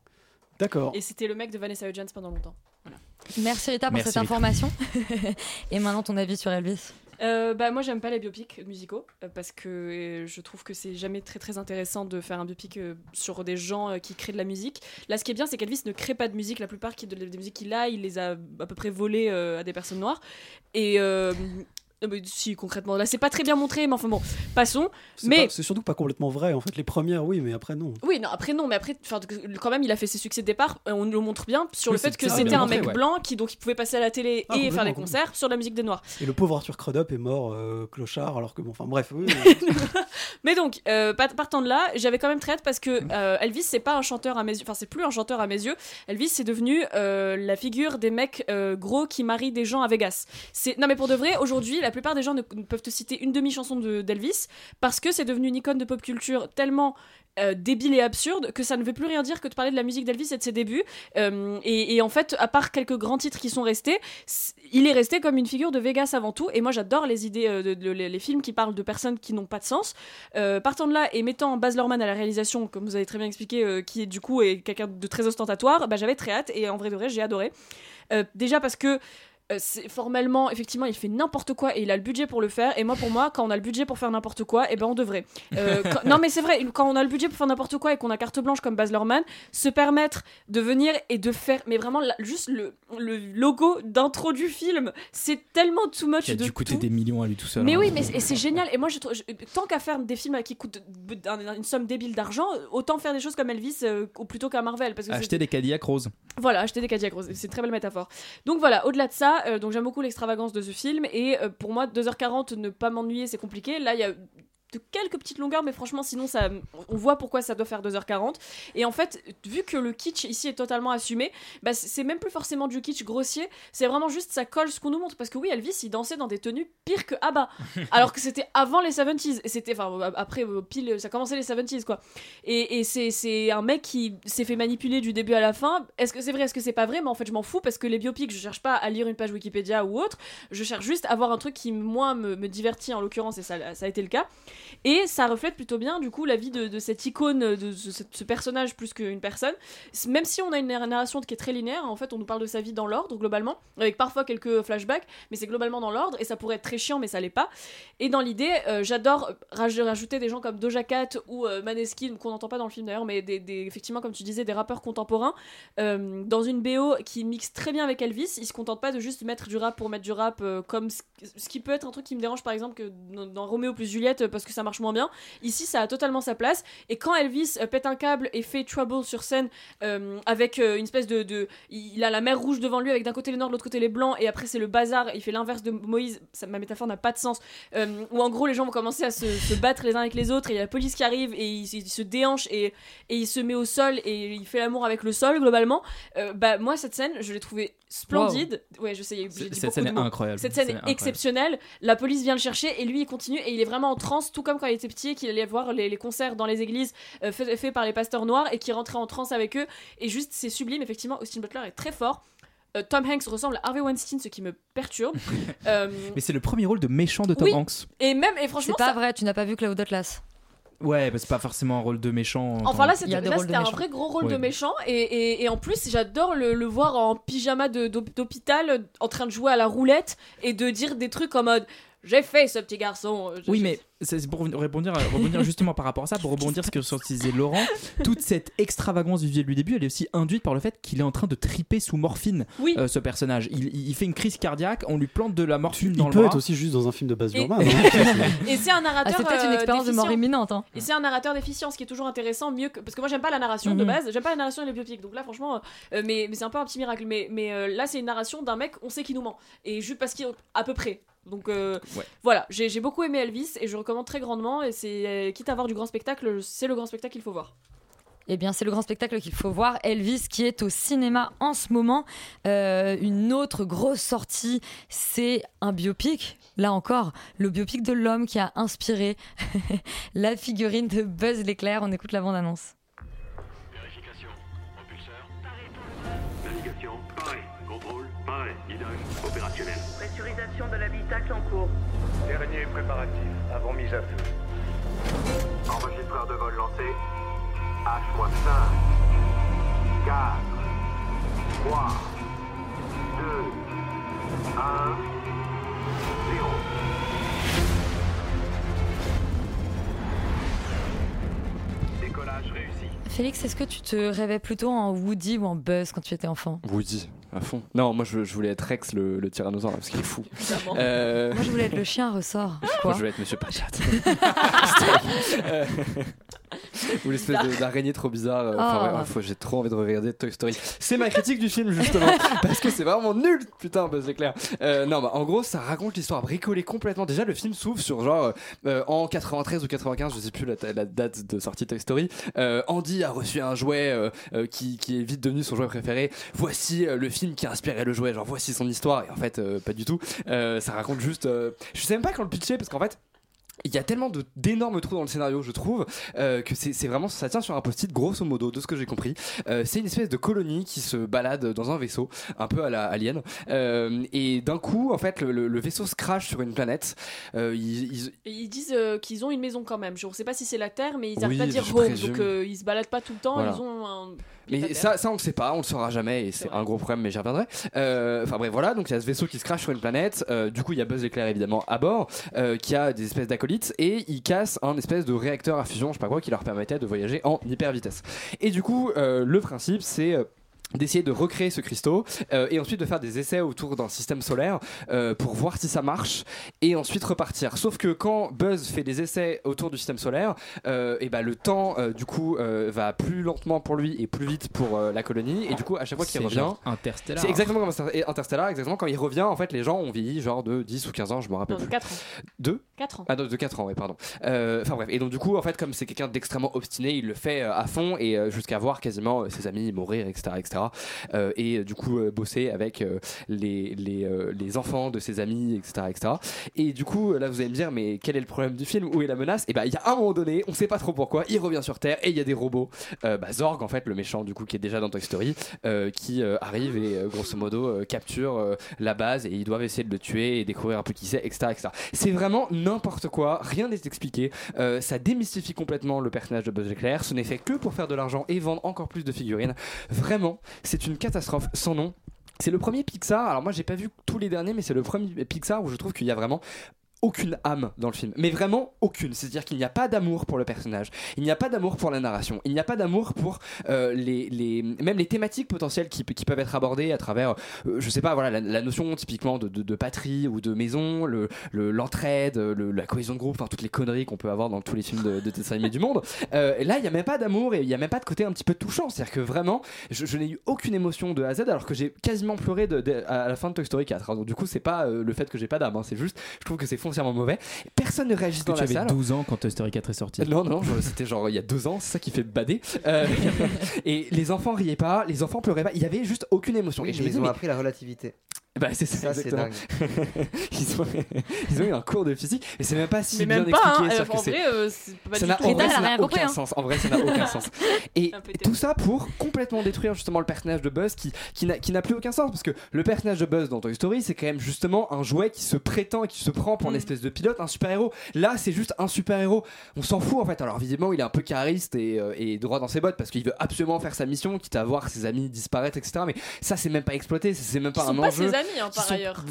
d'accord
Et c'était le mec de Vanessa Hudgens pendant longtemps. Voilà.
Merci Rita pour
Merci,
cette
Rita.
information. Et maintenant ton avis sur Elvis
Euh, bah moi j'aime pas les biopics musicaux euh, parce que euh, je trouve que c'est jamais très très intéressant de faire un biopic euh, sur des gens qui créent de la musique. Là ce qui est bien c'est qu'Elvis ne crée pas de musique, la plupart qui, de, des musiques qu'il a il les a à peu près volées à des personnes noires et euh, bah, si concrètement là c'est pas très bien montré mais enfin bon passons.
C'est
Mais
c'est surtout pas complètement vrai en fait les premières oui mais après non
oui, non, après non, mais après, quand même, il a fait ses succès de départ. euh, On le montre bien sur
Oui,
le fait que c'était un
montré,
mec
ouais.
blanc qui donc il pouvait passer à la télé
Ah,
et faire des concerts sur la musique des noirs.
et le pauvre Arthur Crudup est mort euh, clochard alors que bon enfin bref oui.
Mais donc, euh, part- partant de là, j'avais quand même très hâte parce que euh, Elvis, c'est pas un chanteur à mes yeux, enfin, c'est plus un chanteur à mes yeux. Elvis, c'est devenu euh, la figure des mecs gros qui marient des gens à Vegas. Non, mais pour de vrai, aujourd'hui, la plupart des gens ne, peuvent te citer une demi-chanson de- d'Elvis parce que c'est devenu une icône de pop culture tellement euh, débile et absurde que ça ne veut plus rien dire que de parler de la musique d'Elvis et de ses débuts. Euh, et, en fait, à part quelques grands titres qui sont restés, il est resté comme une figure de Vegas avant tout. Et moi, j'adore les idées, euh, de, les, films qui parlent de personnes qui n'ont pas de sens. Partant de là et mettant Baz Luhrmann à la réalisation, comme vous avez très bien expliqué, qui est du coup quelqu'un de très ostentatoire, bah, j'avais très hâte et en vrai de vrai, j'ai adoré. Déjà parce que formellement, effectivement, il fait n'importe quoi et il a le budget pour le faire. Et moi, pour moi, quand on a le budget pour faire n'importe quoi, et ben on devrait. Euh, quand- non, mais c'est vrai, quand on a le budget pour faire n'importe quoi et qu'on a carte blanche comme Baz Luhrmann, se permettre de venir et de faire, mais vraiment, la- juste le, le logo d'intro du film, c'est tellement too much
Qui a
de
dû coûter
tout.
des millions à lui tout seul.
Mais
hein.
oui, mais c'est- génial. Et moi, je tant qu'à faire des films qui coûtent une somme débile d'argent, autant faire des choses comme Elvis euh, ou plutôt qu'un Marvel. Parce que
Acheter des Cadillac roses.
voilà, acheter des Cadillac roses. C'est une très belle métaphore. Donc voilà, au-delà de ça, euh, donc j'aime beaucoup l'extravagance de ce film. Et euh, pour moi, 2h40, ne pas m'ennuyer, c'est compliqué. Là, il y a de quelques petites longueurs, mais franchement, sinon, ça, on voit pourquoi ça doit faire 2h40. Et en fait, vu que le kitsch ici est totalement assumé, bah, c'est même plus forcément du kitsch grossier, c'est vraiment juste ça colle ce qu'on nous montre. Parce que oui, Elvis, il dansait dans des tenues pires que ABBA, alors que c'était avant les 70s. Et c'était, enfin, après, pile, ça commençait les 70s, quoi. Et, et c'est c'est un mec qui s'est fait manipuler du début à la fin. Est-ce que c'est vrai, est-ce que c'est pas vrai? Mais en fait, je m'en fous parce que les biopics, je cherche pas à lire une page Wikipédia ou autre. Je cherche juste à avoir un truc qui, moi, me, me divertit en l'occurrence, et ça, ça a été le cas. Et ça reflète plutôt bien, du coup, la vie de, cette icône, de ce, personnage plus qu'une personne. Même si on a une narration qui est très linéaire, en fait, on nous parle de sa vie dans l'ordre, globalement, avec parfois quelques flashbacks, mais c'est globalement dans l'ordre, et ça pourrait être très chiant, mais ça l'est pas. Et dans l'idée, euh, j'adore raj- rajouter des gens comme Doja Cat ou euh, Maneskin, qu'on n'entend pas dans le film d'ailleurs, mais effectivement, comme tu disais, des rappeurs contemporains, euh, dans une BO qui mixe très bien avec Elvis. Ils se contentent pas de juste mettre du rap pour mettre du rap, euh, comme ce, qui peut être un truc qui me dérange par exemple que dans, dans Roméo plus Juliette, parce que ça marche moins bien. Ici, ça a totalement sa place. Et quand Elvis euh, pète un câble et fait Trouble sur scène euh, avec euh, une espèce de, de- Il a la mer rouge devant lui avec d'un côté les noirs, de l'autre côté les blancs, et après c'est le bazar, il fait l'inverse de Moïse. Ça, ma métaphore n'a pas de sens. Euh, où en gros les gens vont commencer à se, se battre les uns avec les autres, et il y a la police qui arrive, et il, il se déhanche, et, et il se met au sol, et il fait l'amour avec le sol globalement. Euh, bah, moi, cette scène, je l'ai trouvée splendide. Ouais, je sais, j'ai dit
Cette
beaucoup
scène
de
est incroyable.
Cette scène est
scène est incroyable.
exceptionnelle. La police vient le chercher et lui il continue et il est vraiment en transe, tout comme quand il était petit, qu'il allait voir les, les concerts dans les églises euh, faits par les pasteurs noirs et qui rentrait en transe avec eux. Et juste, c'est sublime. Effectivement, Austin Butler est très fort. Euh, Tom Hanks ressemble à Harvey Weinstein, ce qui me perturbe. Euh,
Mais c'est le premier rôle de méchant de Tom
oui.
Hanks.
et même, et franchement,
C'est pas
ça-
vrai, tu n'as pas vu Cloud Atlas.
Ouais, bah, c'est pas forcément un rôle de méchant.
Enfin là, c'était un vrai gros rôle de méchant et, et, et en plus j'adore le, le voir en pyjama d'hôpital en train de jouer à la roulette et de dire des trucs en mode j'ai fait ce petit garçon. euh, je-
Oui,
je-
mais c'est pour rebondir, rebondir justement par rapport à ça, pour rebondir ce que sur ce que disait Laurent, toute cette extravagance du du début, elle est aussi induite par le fait qu'il est en train de triper sous morphine,
Oui.
euh, ce personnage. Il, il fait une crise cardiaque, on lui plante de la morphine dans
Il
le
peut
bras.
être aussi juste dans un film de Baz
Et-. Et c'est un narrateur.
Ah, c'est peut-être une
euh,
expérience de mort
déficient.
imminente. Hein.
Et c'est un narrateur déficient, ce qui est toujours intéressant, mieux que. Parce que moi, j'aime pas la narration de
Mhm.
base, j'aime pas la narration et les biopics. Donc là, franchement, euh, mais, mais c'est un peu un petit miracle. Mais, mais euh, là, c'est une narration d'un mec, on sait qu'il nous ment. Et juste parce qu'il. à peu près. Donc euh,
Ouais.
voilà, j'ai j'ai beaucoup aimé Elvis et je recommande très grandement. Et c'est. euh, quitte à voir du grand spectacle, c'est le grand spectacle qu'il faut voir.
Eh bien, c'est le grand spectacle qu'il faut voir. Elvis qui est au cinéma en ce moment. Euh, une autre grosse sortie, c'est un biopic. Là encore, le biopic de l'homme qui a inspiré la figurine de Buzz l'éclair. On écoute la bande-annonce.
Vérification. Propulseur. Navigation. Pareil. Contrôle. Pareil. Guidage. Opérationnel.
Pressurisation de l'habitacle en cours.
Dernier préparatif. Avant mise à feu. Enregistreur de vol lancé. H-5. 4. 3. 2. 1.
Félix, est-ce que tu te rêvais plutôt en Woody ou en Buzz quand tu étais enfant?
Woody, à fond. Non, moi je, je voulais être Rex, le, le tyrannosaure, parce qu'il est fou. Euh,
Moi, je voulais être le chien ressort.
Moi, je voulais être Monsieur Patate. Euh, Ou l'espèce d'araignée trop bizarre. euh, Enfin, ouais, faut- j'ai trop envie de regarder Toy Story. C'est ma critique du film, justement. parce que c'est vraiment nul, putain, Buzz l'éclair. Euh, non, bah, en gros, ça raconte l'histoire bricolée complètement. Déjà, le film s'ouvre sur genre euh, en 93 ou 95, je sais plus la, la date de sortie Toy Story. euh, Andy a reçu un jouet euh, euh, qui, qui est vite devenu son jouet préféré. Voici euh, le film qui a inspiré le jouet. Genre, voici son histoire. Et en fait, euh, pas du tout. Euh, ça raconte juste. euh, je sais même pas quand le pitcher, parce qu'en fait. Il y a tellement d'énormes trous dans le scénario, je trouve, euh, que c'est vraiment ça tient sur un post-it, grosso modo, de ce que j'ai compris. Euh, c'est une espèce de colonie qui se balade dans un vaisseau, un peu à la Alien, Euh, et d'un coup, en fait, le, vaisseau se crache sur une planète. Ils- ils-
Et ils disent qu'ils ont une maison quand même. Je ne sais pas si c'est la Terre, mais ils
Oui,
n'arrivent pas à dire home. Donc ils se baladent pas tout le temps.
Voilà.
Ils ont un.
Mais ça, on le sait pas, on le saura jamais, et c'est un gros problème, mais j'y reviendrai. Euh, Enfin bref, voilà, donc il y a ce vaisseau qui se crache sur une planète. euh, du coup, il y a Buzz l'éclair évidemment à bord, euh, qui a des espèces d'acolytes, et il casse un espèce de réacteur à fusion, je sais pas quoi, qui leur permettait de voyager en hyper vitesse. Et du coup, euh, le principe, c'est d'essayer de recréer ce cristaux euh, et ensuite de faire des essais autour d'un système solaire euh, pour voir si ça marche et ensuite repartir. Sauf que quand Buzz fait des essais autour du système solaire, euh, et ben le temps euh, du coup euh, va plus lentement pour lui et plus vite pour euh, la colonie et du coup à chaque fois qu'il revient,
Interstellar.
c'est exactement comme Inter- Interstellar, exactement quand il revient en fait les gens ont vieilli genre de 10 ou 15 ans, je me rappelle
Non, de
plus.
4 ans.
Deux
4 ans.
ah non, de 4 ans, oui, pardon. Euh, Enfin bref, et donc du coup, en fait, comme c'est quelqu'un d'extrêmement obstiné, il le fait euh, à fond et euh, jusqu'à voir quasiment euh, ses amis mourir, etc. etc. Euh, et euh, du coup, euh, bosser avec les, les, les enfants de ses amis, etc., etc. Et du coup, là, vous allez me dire, mais quel est le problème du film? Où est la menace? Et ben, il y a un moment donné, on sait pas trop pourquoi, il revient sur Terre et il y a des robots. Bah, Zorg, en fait, le méchant, du coup, qui est déjà dans Toy Story, qui arrive et grosso modo capture la base et ils doivent essayer de le tuer et découvrir un peu qui c'est, etc. etc. C'est vraiment n'importe quoi, rien n'est expliqué. Ça démystifie complètement le personnage de Buzz éclair. Ce n'est fait que pour faire de l'argent et vendre encore plus de figurines. Vraiment, c'est une catastrophe sans nom. C'est le premier Pixar. Alors moi, j'ai pas vu tous les derniers, mais c'est le premier Pixar où je trouve qu'il y a vraiment aucune âme dans le film, mais vraiment aucune. C'est-à-dire qu'il n'y a pas d'amour pour le personnage, il n'y a pas d'amour pour la narration, il n'y a pas d'amour pour euh, les, les, même les thématiques potentielles qui, peuvent être abordées à travers, euh, je sais pas, voilà, la, notion typiquement de, de, patrie ou de maison, le, le- l'entraide, le, la cohésion de groupe, enfin toutes les conneries qu'on peut avoir dans tous les films de, de dessins animés du monde. Euh, et là, il n'y a même pas d'amour et il n'y a même pas de côté un petit peu touchant. C'est-à-dire que vraiment, je, n'ai eu aucune émotion de A à Z alors que j'ai quasiment pleuré à la fin de Toy Story 4. hein. Donc du coup, c'est pas euh, le fait que j'ai pas d'âme, hein. c'est juste, je trouve que c'est foncièrement mauvais. Personne ne réagit
Est-ce que
dans
tu
la
avais
salle.
12 ans quand Toy Story 4 est sorti?
Non, non, c'était genre il y a deux ans, c'est ça qui fait bader. Euh, et les enfants riaient pas, les enfants pleuraient pas, il y avait juste aucune émotion.
Oui,
et je
mais
me
ils ont
mais-
appris la relativité.
Bah c'est ça,
Ça, c'est
exactement. ils, ont, ils ont eu un cours de physique et c'est même pas si
Mais
bien
même pas,
expliqué.
hein, en vrai, euh, c'est pas
ça
du
n'a aucun
hein.
sens. En vrai, ça n'a aucun sens. Et tout ça pour complètement détruire justement le personnage de Buzz qui, qui n'a plus aucun sens parce que le personnage de Buzz dans Toy Story c'est quand même justement un jouet qui se prétend et qui se prend pour une espèce de pilote, un super héros. Là, c'est juste un super héros. On s'en fout en fait. Alors visiblement, il est un peu cariste et, euh, et droit dans ses bottes parce qu'il veut absolument faire sa mission, quitte à voir ses amis disparaître, etc. Mais ça, c'est même pas exploité. C'est même pas un
sont pas
enjeu.
ses amis, hein,
Qui
par
sont
ailleurs.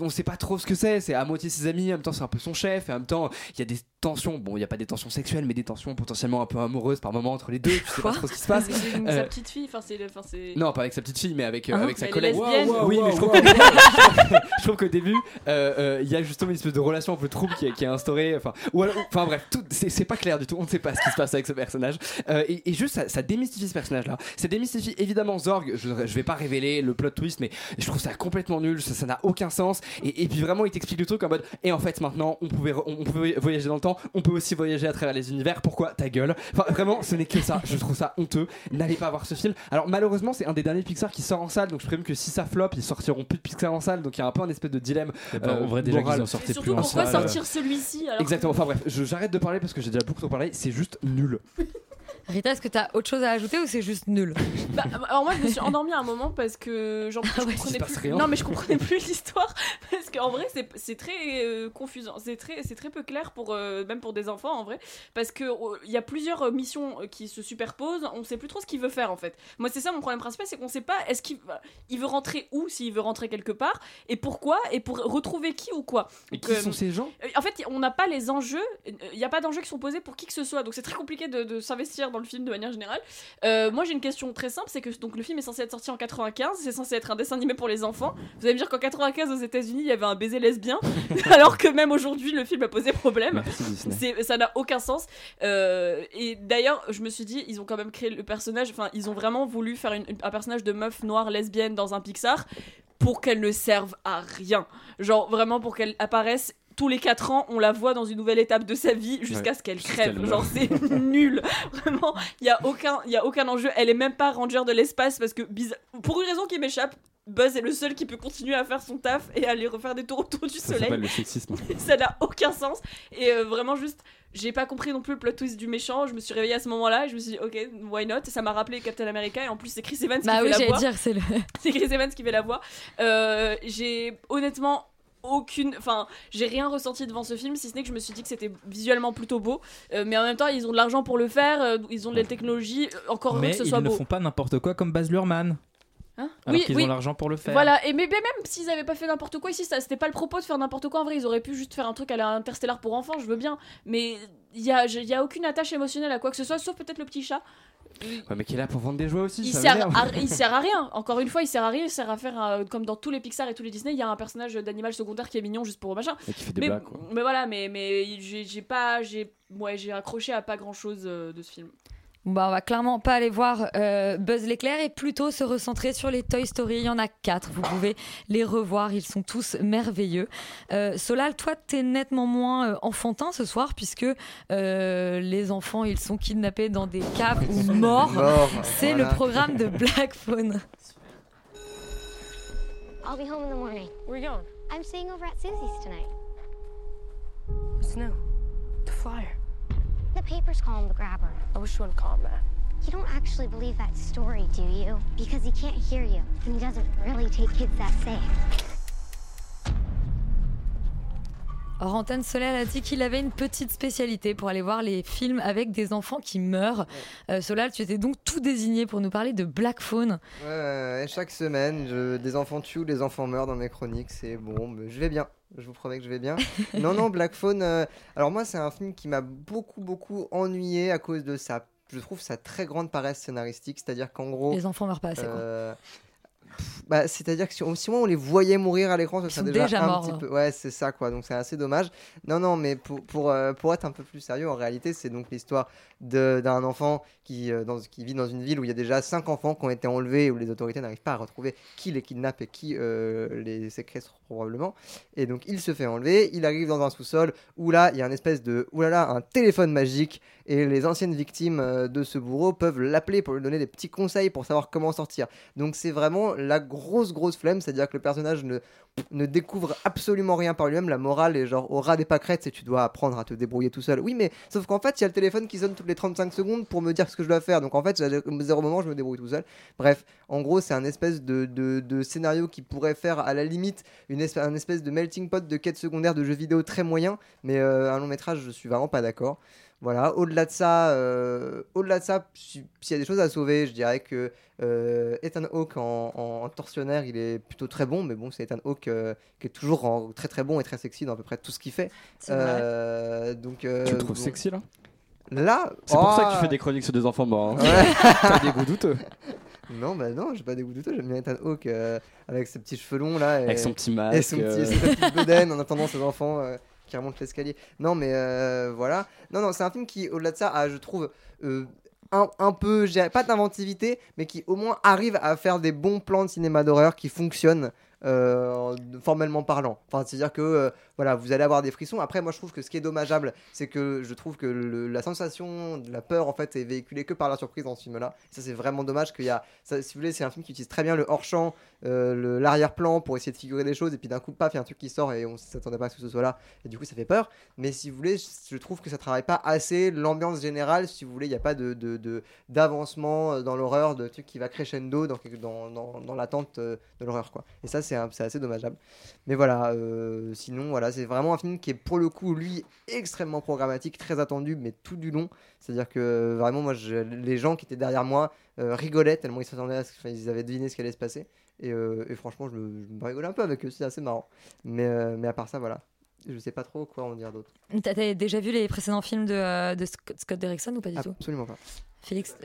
on sait pas trop ce que c'est. C'est à moitié ses amis, en même temps c'est un peu son chef, et en même temps il y a des tensions. Bon, il y a pas des tensions sexuelles, mais des tensions potentiellement un peu amoureuses par moment entre les deux. Tu sais pas trop ce qui se passe.
Une-
Euh,
sa petite fille, enfin c'est. le- enfin, c'est-
non, pas avec sa petite fille, mais avec, euh,
Hein
avec sa collègue.
lesbienne. Wow, wow,
oui, mais je trouve,
wow.
que, je trouve qu'au début, euh, euh, il y a justement une espèce de relation un peu trouble qui est, qui est instaurée. Enfin, ou alors- enfin bref, tout- c'est c'est pas clair du tout. On ne sait pas ce qui se passe avec ce personnage. Euh, et, et juste, ça, ça démystifie ce personnage-là. Ça démystifie évidemment Zorg. Je, je vais pas révéler le plot twist, mais je trouve ça complètement nul. Ça n'a aucun sens. Et, et puis vraiment, il t'explique le truc en mode. Et en fait, maintenant, on pouvait, on pouvait voyager dans le temps. On peut aussi voyager à travers les univers. Pourquoi ta gueule? Enfin, vraiment, ce n'est que ça. Je trouve ça honteux. N'allez pas voir ce film. Alors malheureusement, c'est un des derniers Pixar qui sort en salle. Donc je présume que si ça flop, ils sortiront plus de Pixar en salle. Donc il y a un peu un espèce de dilemme.
Eh ben, en vrai, déjà qu'ils en sortaient
Et surtout, pourquoi sortir celui-ci
Exactement. Enfin bref, je- j'arrête de parler parce que j'ai déjà beaucoup trop parlé. C'est juste nul.
Rita, est-ce que t'as autre chose à ajouter ou c'est juste nul
Bah, alors moi je me suis endormie à un moment parce que genre, je comprenais
se passe
plus.
rien.
Non mais je comprenais plus l'histoire parce qu'en vrai c'est c'est très euh, confusant, c'est très c'est très peu clair pour euh, même pour des enfants en vrai parce que euh, il y a plusieurs euh, missions qui se superposent, on sait plus trop ce qu'il veut faire en fait. Moi c'est ça mon problème principal, c'est qu'on sait pas est-ce qu'il il veut rentrer où s'il veut rentrer quelque part et pourquoi et pour retrouver qui ou quoi.
Et qui
euh,
sont ces gens?
euh, En fait, on n'a pas les enjeux, il n'y a pas d'enjeux qui sont posés pour qui que ce soit, donc c'est très compliqué de, de s'investir dans le film de manière générale. Euh, moi j'ai une question très simple, c'est que donc, le film est censé être sorti en 95, c'est censé être un dessin animé pour les enfants. Vous allez me dire qu'en 95 aux États-Unis il y avait un baiser lesbien, alors que même aujourd'hui le film a posé problème.
Merci.
C'est- ça n'a aucun sens. Euh, et d'ailleurs, je me suis dit, ils ont quand même créé le personnage, enfin, ils ont vraiment voulu faire une- un personnage de meuf noire lesbienne dans un Pixar pour qu'elle ne serve à rien. Genre, vraiment pour qu'elle apparaisse. Tous les 4 ans, on la voit dans une nouvelle étape de sa vie jusqu'à
Ouais.
ce qu'elle crève. Genre, c'est nul. Vraiment, il n'y a, aucun- y a aucun enjeu. Elle est même pas ranger de l'espace parce que, bizarre- pour une raison qui m'échappe, Buzz est le seul qui peut continuer à faire son taf et aller refaire des tours autour du
Ça
soleil
s'appelle le sexisme.
ça n'a aucun sens et euh, vraiment juste j'ai pas compris non plus le plot twist du méchant je me suis réveillée à ce moment là et je me suis dit ok why not? Ça m'a rappelé Captain America et en plus c'est Chris Evans
Bah
qui
oui,
fait la
j'allais
voix
dire, c'est le.
c'est Chris Evans qui fait la voix Euh, j'ai honnêtement aucune enfin j'ai rien ressenti devant ce film si ce n'est que je me suis dit que c'était visuellement plutôt beau Euh, mais en même temps ils ont de l'argent pour le faire euh, ils ont de la technologie euh, encore
Mais
que ce
ils
soit
ne
beau
font pas n'importe quoi comme Baz Luhrmann.
Hein
Alors
Oui,
qu'ils
oui.
ont l'argent pour le faire.
Voilà, et mais, mais même s'ils avaient pas fait n'importe quoi ici, ça c'était pas le propos de faire n'importe quoi en vrai, ils auraient pu juste faire un truc à la Interstellar pour enfants, je veux bien, mais il y a, y a aucune attache émotionnelle à quoi que ce soit, sauf peut-être le petit chat.
Ouais, mais qui est là pour vendre des jouets aussi.
Il
ça
sert, à, il sert à rien. Encore une fois, il sert à rien. Il sert à faire euh, comme dans tous les Pixar et tous les Disney. Il y a un personnage d'animal secondaire qui est mignon juste pour machin.
Et qui fait des
mais,
blagues, quoi.
mais voilà, mais mais j'ai pas, j'ai ouais, j'ai accroché à pas grand chose de ce film.
Bah, on va clairement pas aller voir euh, Buzz l'éclair et plutôt se recentrer sur les Toy Story. Il y en a quatre, vous pouvez les revoir, ils sont tous merveilleux. Euh, Solal, toi, t'es nettement moins euh, enfantin ce soir puisque euh, les enfants, ils sont kidnappés dans des caves ou morts.
Morts,
C'est
voilà.
le programme de Black Phone.
I'll be home in the morning.
Where you going?
I'm staying over at Susie's tonight.
What's new? The flyer.
The papers call him the grabber.
I wish you wouldn't call him that.
You don't actually believe that story, do you? Because he can't hear you, and he doesn't really take kids that safe.
Hors antenne, Solal a dit qu'il avait une petite spécialité pour aller voir les films avec des enfants qui meurent. Euh, Solal, tu étais donc tout désigné pour nous parler de Black Phone.
Ouais, ouais, ouais, chaque semaine, je- des enfants tuent ou des enfants meurent dans mes chroniques. C'est bon, mais je vais bien. Je vous promets que je vais bien. non, non, Black Phone. euh, alors, moi, c'est un film qui m'a beaucoup, beaucoup ennuyé à cause de sa. Je trouve sa très grande paresse scénaristique. C'est-à-dire qu'en gros.
Les enfants meurent pas assez, quoi.
euh, pff, Bah, c'est-à-dire que si, on- si on les voyait mourir à l'écran, ce serait déjà,
déjà
un
morts,
petit peu. Ouais, c'est ça, quoi. Donc c'est assez dommage. Non, non, mais pour, pour, euh, pour être un peu plus sérieux, en réalité, c'est donc l'histoire d'un enfant qui, euh, qui vit dans une ville où il y a déjà cinq enfants qui ont été enlevés, où les autorités n'arrivent pas à retrouver qui les kidnappe et qui euh, les séquestre probablement. Et donc il se fait enlever, il arrive dans un sous-sol où là, il y a une espèce de. Oulala, un téléphone magique. Et les anciennes victimes euh, de ce bourreau peuvent l'appeler pour lui donner des petits conseils pour savoir comment sortir. Donc c'est vraiment la grosse, grosse flemme, c'est-à-dire que le personnage ne, ne découvre absolument rien par lui-même. La morale est genre au ras des pâquerettes, c'est tu dois apprendre à te débrouiller tout seul. Oui, mais sauf qu'en fait, il y a le téléphone qui sonne toutes les 35 secondes pour me dire ce que je dois faire. Donc en fait, à zéro moment, je me débrouille tout seul. Bref, en gros, c'est un espèce de, de- de scénario qui pourrait faire à la limite une espèce, un espèce de melting pot de quête secondaire de jeux vidéo très moyen. Mais euh, un long métrage, je suis vraiment pas d'accord. Voilà, au-delà de ça, euh, au-delà de ça, si- s'il y a des choses à sauver, je dirais que euh, Ethan Hawke en, en- en tortionnaire, il est plutôt très bon, mais bon, c'est Ethan Hawke euh, qui est toujours en- très très bon et très sexy dans à peu près tout ce qu'il fait. Euh, donc, euh,
Tu le trouves
bon.
sexy là?
Là,
C'est pour ça que
oh,
tu fais des chroniques sur des enfants morts. hein.
Ouais.
T'as des goûts douteux.
Non, bah non, j'ai pas des goûts douteux, j'aime bien Ethan Hawke euh, avec ses petits cheveux longs là. et-
Avec son petit
Et
masque,
son petit,
euh.
sa petite bedaine en attendant ses enfants euh, qui remontent l'escalier. Non, mais euh, voilà. Non, non, c'est un film qui, au-delà de ça, a, je trouve. euh, un, un peu, pas d'inventivité, mais qui au moins arrive à faire des bons plans de cinéma d'horreur qui fonctionnent euh, formellement parlant. Enfin, c'est-à-dire que euh, voilà, vous allez avoir des frissons. Après, moi, je trouve que ce qui est dommageable, c'est que je trouve que la sensation de la peur, en fait, est véhiculée que par la surprise dans ce film-là. Ça, c'est vraiment dommage qu'il y a. ça, si vous voulez, c'est un film qui utilise très bien le hors-champ, euh, l'arrière-plan pour essayer de figurer des choses, et puis d'un coup, paf, il y a un truc qui sort et on s'attendait pas à ce que ce soit là, et du coup, ça fait peur. Mais si vous voulez, je, trouve que ça travaille pas assez l'ambiance générale. Si vous voulez, il n'y a pas de, d'avancement euh, dans l'horreur, de truc qui va crescendo dans, dans, dans, l'attente euh, de l'horreur, quoi. Et ça, c'est c'est assez dommageable. Mais voilà, euh, sinon, voilà, c'est vraiment un film qui est pour le coup, lui, extrêmement programmatique, très attendu, mais tout du long. C'est-à-dire que vraiment, moi, je- les gens qui étaient derrière moi euh, rigolaient tellement ils s'attendaient à ce enfin, ils avaient deviné ce qui allait se passer. Et, euh, et franchement, je me, je me rigolais un peu avec eux, c'est assez marrant. Mais, euh, mais à part ça, voilà. Je sais pas trop quoi en dire d'autre.
T'as déjà vu les précédents films de, de Scott Derrickson ou pas du tout?
Absolument pas.
Félix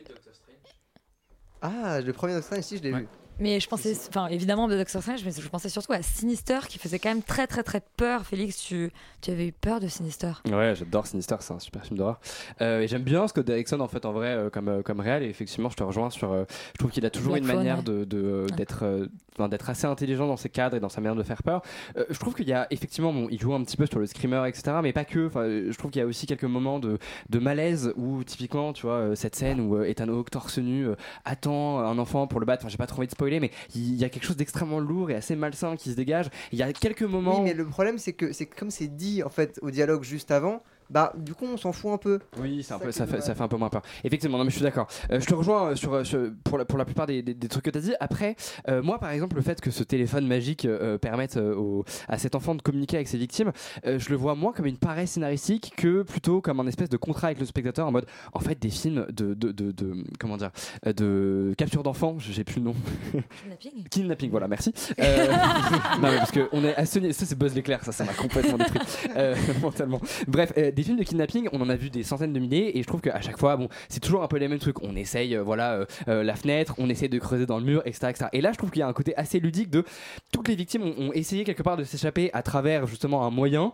Ah, le premier Doctor Strange, si, je l'ai vu.
Mais je pensais, enfin évidemment de Doctor Strange, mais je pensais surtout à Sinister qui faisait quand même très très très peur. Félix, tu, tu avais eu peur de Sinister?
Ouais, j'adore Sinister, c'est un super film d'horreur. Euh, et j'aime bien Scott Derrickson en fait en vrai euh, comme euh, comme réel. Et effectivement, je te rejoins sur. euh, je trouve qu'il a toujours
Black
une
Phone,
manière
ouais.
de de, euh, d'être euh, d'être assez intelligent dans ses cadres et dans sa manière de faire peur. Euh, je trouve qu'il y a effectivement, bon, il joue un petit peu sur le screamer, etc. Mais pas que. Enfin, je trouve qu'il y a aussi quelques moments de de malaise où typiquement, tu vois, cette scène où euh, Ethan Hawke torse nu euh, attend un enfant pour le battre. Enfin, j'ai pas trop envie de spoiler, mais il y a quelque chose d'extrêmement lourd et assez malsain qui se dégage. Il y a quelques moments.
Oui, mais le problème, c'est que c'est comme c'est dit en fait au dialogue juste avant, bah du coup, on s'en fout un peu.
Oui, c'est un
ça
peu, fait, ça
dommage.
fait un peu moins peur. Effectivement, non, mais je suis d'accord. Euh, je te rejoins euh, sur, euh, sur- pour, la, pour la plupart des, des- des trucs que tu as dit. Après, euh, moi, par exemple, le fait que ce téléphone magique euh, permette euh, au- à cet enfant de communiquer avec ses victimes, euh, je le vois moins comme une paresse scénaristique que plutôt comme un espèce de contrat avec le spectateur en mode, en fait, des films de, de, de, de- comment dire, de capture d'enfants. J'ai plus le nom.
Kidnapping
Kidnapping, voilà, merci. Euh, non, mais parce que on est à ce niveau- ça c'est Buzz l'éclair, ça, ça m'a complètement détruit euh, mentalement. Bref, euh, des films de kidnapping, on en a vu des centaines de milliers et je trouve qu'à chaque fois, bon, c'est toujours un peu les mêmes trucs. On essaye, euh, voilà, euh, euh, la fenêtre, on essaie de creuser dans le mur, etc., etc. Et là, je trouve qu'il y a un côté assez ludique de toutes les victimes ont, essayé quelque part de s'échapper à travers justement un moyen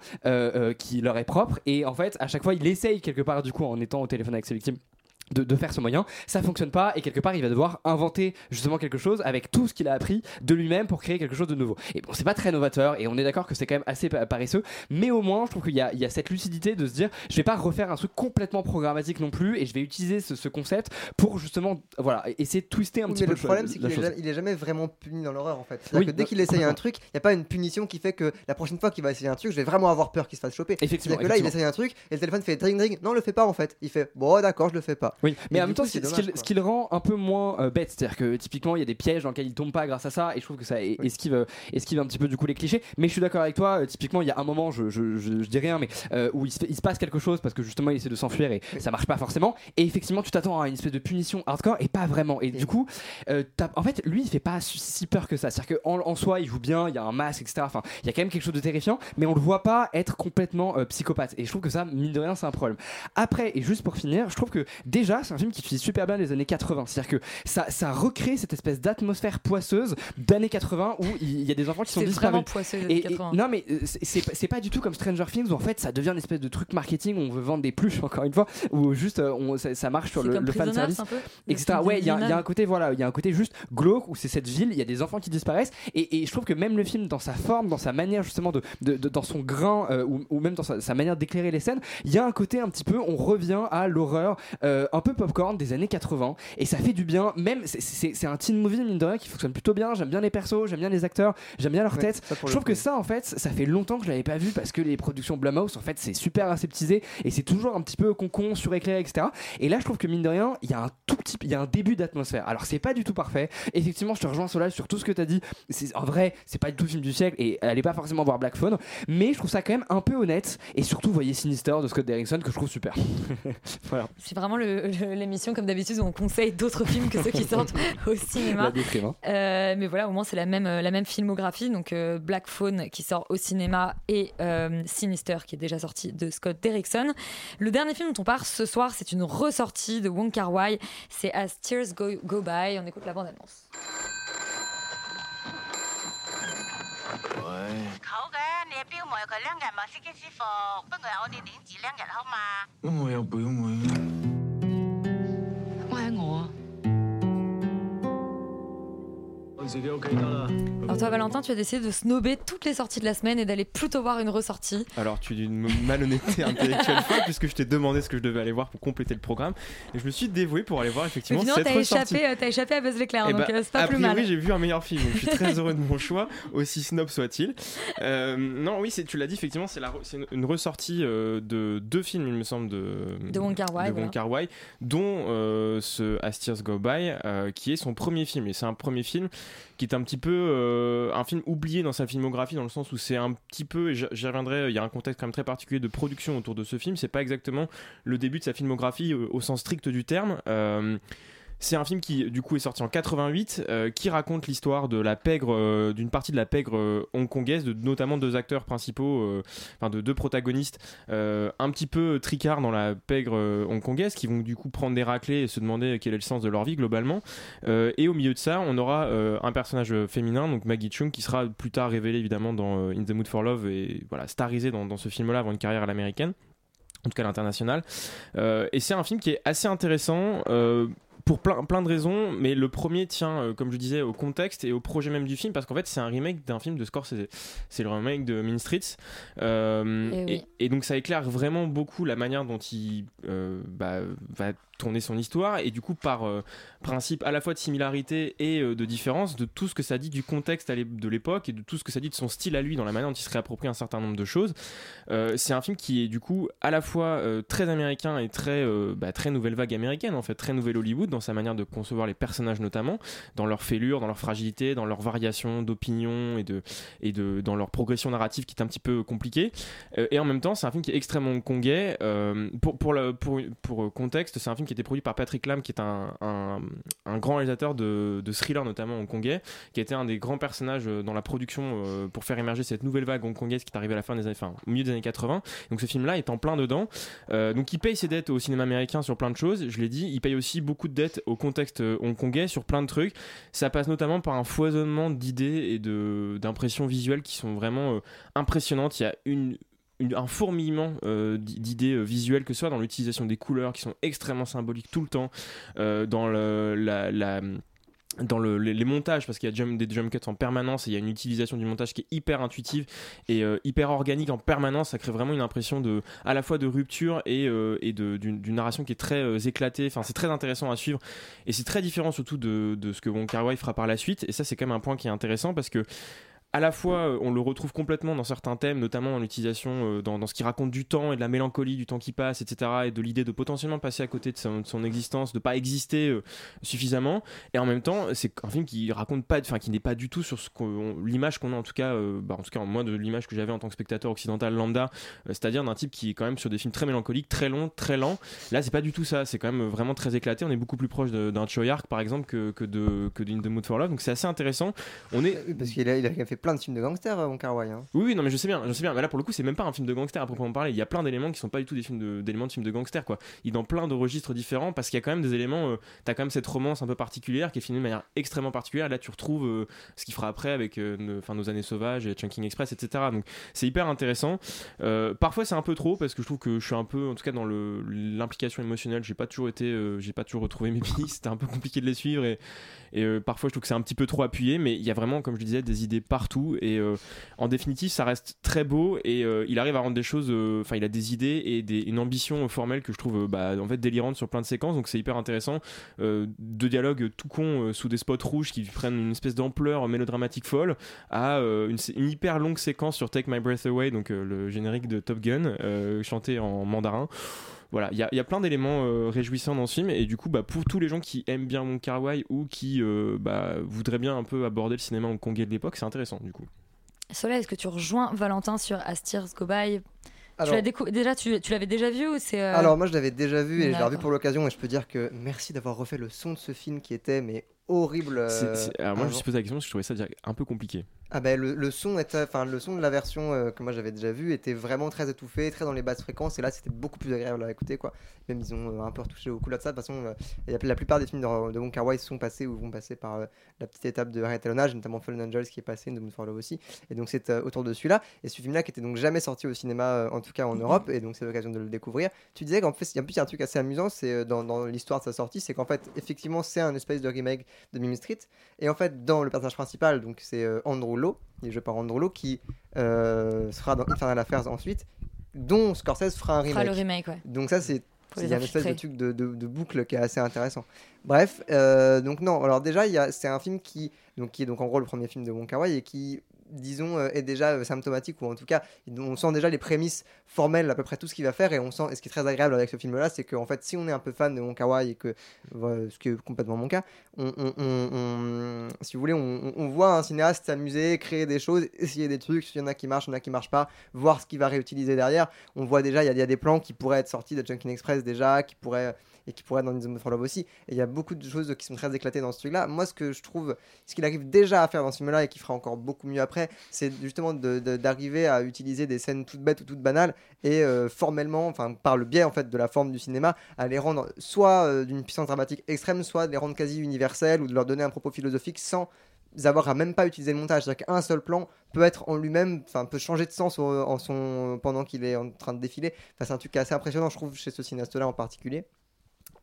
qui leur est propre et en fait, à chaque fois, il essaye quelque part du coup en étant au téléphone avec ses victimes de, de faire ce moyen, ça fonctionne pas et quelque part il va devoir inventer justement quelque chose avec tout ce qu'il a appris de lui-même pour créer quelque chose de nouveau. Et bon, c'est pas très novateur et on est d'accord que c'est quand même assez pa- paresseux, mais au moins je trouve qu'il y, a- y cette lucidité de se dire je vais pas refaire un truc complètement programmatique non plus et je vais utiliser ce, ce concept pour justement voilà essayer de twister un
Oui,
petit
mais
peu
le problème, c'est qu'il est, jamais vraiment puni dans l'horreur en fait.
Oui,
que dès
non,
qu'il essaye un truc, il n'y a pas une punition qui fait que la prochaine fois qu'il va essayer un truc, je vais vraiment avoir peur qu'il se fasse choper.
Effectivement,
que là, il essaye un truc et le téléphone fait dring dring. Non, le fais pas en fait. Il fait bon, d'accord, je le fais pas.
Oui, mais en même temps,
coup,
ce qui-
c'est
ce
dommage,
qui, ce qui le rend un peu moins euh, bête, c'est-à-dire que typiquement, il y a des pièges dans lesquels il tombe pas grâce à ça, et je trouve que ça esquive, euh, esquive un petit peu du coup les clichés. Mais je suis d'accord avec toi, euh, typiquement, il y a un moment, je, je, je, je dis rien, mais euh, où il se, fait- il se passe quelque chose parce que justement, il essaie de s'enfuir et ça marche pas forcément. Et effectivement, tu t'attends à une espèce de punition hardcore et pas vraiment. Et du coup, en fait, lui, il fait pas si- peur que ça. C'est-à-dire qu'en en soi, il joue bien, il y a un masque, etc. Enfin, il y a quand même quelque chose de terrifiant, mais on le voit pas être complètement psychopathe. Et je trouve que ça, mine de rien, c'est un problème. Après, et juste pour finir, je trouve que déjà, c'est un film qui utilise super bien les années 80. C'est-à-dire que ça, ça recrée cette espèce d'atmosphère poisseuse d'années 80 où il y a des enfants qui sont
C'est
disparus.
vraiment poisseux, les années
Et- et-
80.
non, mais euh, c'est- pas- du tout comme Stranger Things où en fait ça devient une espèce de truc marketing où on veut vendre des pluches, encore une fois, où juste euh, on- ça, ça marche sur le, le fan service,
un peu, le
etc. Ouais, il y, a- y un côté, voilà, il y a un côté juste glauque où c'est cette ville, il y a des enfants qui disparaissent, et, et je trouve que même le film, dans sa forme, dans sa manière justement de, de- de- dans son grain, euh, ou, ou même dans sa, sa manière d'éclairer les scènes, il y a un côté un petit peu, on revient à l'horreur euh, un peu popcorn des années 80, et ça fait du bien. Même c'est- un teen movie mine de rien qui fonctionne plutôt bien. J'aime bien les persos, j'aime bien les acteurs, j'aime bien leur
Ouais,
tête. Je
le
trouve que ça en fait, ça fait longtemps que je l'avais pas vu parce que les productions Blumhouse en fait c'est super aseptisé et c'est toujours un petit peu concon, suréclairé, etc. Et là je trouve que mine de rien, il y a un tout petit, il y a un début d'atmosphère. Alors c'est pas du tout parfait. Effectivement, je te rejoins Solal sur tout ce que tu as dit. C'est en vrai, c'est pas du tout le film du siècle et allez pas forcément voir Black Phone, mais je trouve ça quand même un peu honnête et surtout voyez Sinister de Scott Derrickson que je trouve super. voilà.
C'est vraiment le- l'émission, comme d'habitude, où on conseille d'autres films que ceux qui sortent au cinéma.
La déprime, hein.
Euh, mais voilà, au moins, c'est la même, euh, la même filmographie. Donc, euh, Black Phone qui sort au cinéma et euh, Sinister qui est déjà sorti de Scott Derrickson. Le dernier film dont on part ce soir, c'est une ressortie de Wong Kar Wai. C'est As Tears Go, Go By. On écoute la bande-annonce.
好嘅，你系表妹，佢两日冇司机师傅，不过我哋领住两日好嘛？
咁我有表妹。
Alors, toi, Valentin, tu as décidé de snober toutes les sorties de la semaine et d'aller plutôt voir une ressortie.
Alors tu es d'une malhonnêteté intellectuelle folle puisque je t'ai demandé ce que je devais aller voir pour compléter le programme et je me suis dévoué pour aller voir effectivement
finalement,
cette
t'as
ressortie.
échappé, euh, t'as échappé à Buzz l'éclair,
Eh
donc
ben,
euh, c'est pas
a
plus
priori,
mal.
j'ai vu un meilleur film. donc Je suis très heureux de mon choix, aussi snob soit-il. Euh, non, oui, tu l'as dit, effectivement, c'est une, une ressortie euh, de deux films, il me semble, de,
De Wong Kar-wai,
de
voilà.
Wong dont euh, ce As Tears Go By, euh, qui est son premier film. Et c'est un premier film qui est un petit peu euh, un film oublié dans sa filmographie, dans le sens où c'est un petit peu, et j'y reviendrai, il y a un contexte quand même très particulier de production autour de ce film. C'est pas exactement le début de sa filmographie euh, au sens strict du terme. Euh, c'est un film qui, du coup, est sorti en 88, euh, qui raconte l'histoire de la pègre, euh, d'une partie de la pègre euh, hongkongaise, de notamment deux acteurs principaux, enfin de deux protagonistes, un petit peu tricards dans la pègre hongkongaise, qui vont du coup prendre des raclés et se demander quel est le sens de leur vie globalement. Et au milieu de ça, on aura un personnage féminin, donc Maggie Chung, qui sera plus tard révélé évidemment dans In the Mood for Love et voilà starisé dans, ce film-là avant une carrière à l'américaine en tout cas à l'international. Et c'est un film qui est assez intéressant. Pour plein, plein de raisons, mais le premier tient, euh, comme je disais, au contexte et au projet même du film, parce qu'en fait, c'est un remake d'un film de Scorsese. C'est le remake de Mean Streets. Euh,
Eh oui.
et, et donc, ça éclaire vraiment beaucoup la manière dont il euh, bah, va tourner son histoire, et du coup, par euh, principe à la fois de similarité et euh, de différence, de tout ce que ça dit du contexte de l'époque et de tout ce que ça dit de son style à lui dans la manière dont il se réapproprie un certain nombre de choses. Euh, c'est un film qui est du coup à la fois très américain et très, bah, très nouvelle vague américaine, en fait, très nouvelle Hollywood dans sa manière de concevoir les personnages notamment, dans leur fêlure, dans leur fragilité, dans leur variation d'opinion et, de, et de, dans leur progression narrative qui est un petit peu compliquée. Et en même temps, c'est un film qui est extrêmement hongkongais. Pour, pour, le, pour, pour contexte, c'est un film qui était produit par Patrick Lam, qui est un, grand réalisateur de, de thriller, notamment hongkongais, qui était un des grands personnages euh, dans la production euh, pour faire émerger cette nouvelle vague hongkongaise qui est arrivée à la fin des années, au milieu des années 80. Donc ce film-là est en plein dedans. Euh, donc il paye ses dettes au cinéma américain sur plein de choses. Je l'ai dit, il paye aussi beaucoup de dettes au contexte hongkongais sur plein de trucs. Ça passe notamment par un foisonnement d'idées et d'impressions visuelles qui sont vraiment impressionnantes. Il y a une un fourmillement euh, d'i- d'idées euh, visuelles, que ce soit dans l'utilisation des couleurs qui sont extrêmement symboliques tout le temps, euh, dans le, les, montages, parce qu'il y a des jump cuts en permanence et il y a une utilisation du montage qui est hyper intuitive et hyper organique en permanence, ça crée vraiment une impression de, à la fois de rupture et, euh, et d'une narration qui est très éclatée. Enfin, c'est très intéressant à suivre et c'est très différent surtout de, de ce que Wong Kar Wai fera par la suite. Et ça, c'est quand même un point qui est intéressant parce que à la fois, euh, on le retrouve complètement dans certains thèmes, notamment dans l'utilisation, euh, dans, ce qui raconte du temps et de la mélancolie du temps qui passe, etc., et de l'idée de potentiellement passer à côté de son, existence, de pas exister euh, suffisamment. Et en même temps, c'est un film qui raconte pas, enfin, qui n'est pas du tout sur ce qu'on- l'image qu'on a, en tout cas, euh, bah, en tout cas, moi, de l'image que j'avais en tant que spectateur occidental lambda, c'est-à-dire d'un type qui est quand même sur des films très mélancoliques, très longs, très lents. Là, c'est pas du tout ça. C'est quand même vraiment très éclaté. On est beaucoup plus proche d'un Choyark, par exemple, que, que de que d'In the Mood for Love. Donc c'est assez intéressant. On est
parce qu'il a, il a fait plein de films de gangsters, euh, Wong Kar Wai. hein.
oui, non, mais je sais bien, je sais bien. Mais là, pour le coup, c'est même pas un film de gangster à proprement parler. Il y a plein d'éléments qui sont pas du tout des films d'éléments de films de gangster, quoi. Il est dans plein de registres différents parce qu'il y a quand même des éléments. euh, T'as quand même cette romance un peu particulière qui est filmée de manière extrêmement particulière. Là, tu retrouves euh, ce qu'il fera après avec euh, enfin, nos années sauvages et Chunking Express, etc. Donc, c'est hyper intéressant. Parfois, c'est un peu trop parce que je trouve que je suis un peu, en tout cas, dans l'implication émotionnelle. J'ai pas toujours été, j'ai pas toujours retrouvé mes billes. C'était un peu compliqué de les suivre et, et parfois, je trouve que c'est un petit peu trop appuyé. Mais il y a vraiment, comme je disais, des idées partout et euh, en définitive, ça reste très beau et euh, il arrive à rendre des choses. euh, Enfin, il a des idées et des- une ambition formelle que je trouve bah, en fait délirante sur plein de séquences. Donc c'est hyper intéressant. De dialogues tout con sous des spots rouges qui prennent une espèce d'ampleur mélodramatique folle à une, hyper longue séquence sur Take My Breath Away, donc le générique de Top Gun, chanté en mandarin. Voilà, il y, a- il y a plein d'éléments euh, réjouissants dans ce film et du coup, bah, pour tous les gens qui aiment bien Wong Kar Wai ou qui euh, bah, voudraient bien un peu aborder le cinéma hongkongais de l'époque, c'est intéressant du coup.
Soleil, est-ce que tu rejoins Valentin sur Astir's Go By? Tu
Alors-
l'as décou- déjà, tu, tu l'avais déjà vu ou c'est euh,
Alors moi je l'avais déjà vu et je l'ai revu pour l'occasion et je peux dire que merci d'avoir refait le son de ce film qui était mais horrible. euh,
alors moi, je me suis posé la question parce que je trouvais ça un peu compliqué.
Ah ben le, le son était, enfin le son de la version euh, que moi j'avais déjà vue était vraiment très étouffé, très dans les basses fréquences et là c'était beaucoup plus agréable à écouter quoi. Même ils ont euh, un peu retouché au couleur de ça. De toute façon, euh, la plupart des films de, de Wong Kar Wai sont passés ou vont passer par la petite étape de réétalonnage, notamment Fallen Angels qui est passé, de Moon for Love aussi. Et donc c'est autour de celui-là. Et ce film-là qui était donc jamais sorti au cinéma, en tout cas en Europe, et donc c'est l'occasion de le découvrir. Tu disais qu'en fait, il y a un truc assez amusant, c'est dans, dans l'histoire de sa sortie, c'est qu'en fait effectivement c'est un espèce de remake de Mimi Street. Et en fait dans le personnage principal, donc c'est Andrew Il est joué par Andrew Lowe, qui euh, sera dans Infernal Affairs ensuite, dont Scorsese fera un remake.
Fera le remake, ouais.
Donc ça c'est il
les
y a une espèce de truc de, de- de boucle qui est assez intéressant. Bref, euh, donc non, alors déjà, c'est un film qui, donc, qui est donc en gros le premier film de Wong Kar Wai et qui, disons, euh, est déjà euh, symptomatique, ou en tout cas, on sent déjà les prémices formelles à peu près tout ce qu'il va faire, et on sent, et ce qui est très agréable avec ce film-là, c'est qu'en fait, si on est un peu fan de Wai, et que, ce qui est complètement mon cas, on, si vous voulez, on, voit un cinéaste s'amuser, créer des choses, essayer des trucs, il y en a qui marchent, il y en a qui marchent pas, voir ce qu'il va réutiliser derrière. On voit déjà, il y, y a des plans qui pourraient être sortis de Junkin Express déjà, qui pourraient et qui pourraient être dans Mood for Love aussi. Et il y a beaucoup de choses qui sont très éclatées dans ce truc-là. Moi, ce que je trouve, ce qu'il arrive déjà à faire dans ce film-là et qui fera encore beaucoup mieux après, c'est justement d'arriver à utiliser des scènes toutes bêtes ou toutes banales et euh, formellement, enfin par le biais en fait de la forme du cinéma, à les rendre soit euh, d'une puissance dramatique extrême, soit de les rendre quasi universelles ou de leur donner un propos philosophique sans avoir à même pas utiliser le montage. C'est-à-dire qu'un seul plan peut être en lui-même, enfin peut changer de sens pendant qu'il est en train de défiler. Enfin, c'est un truc assez impressionnant, je trouve, chez ce cinéaste-là en particulier.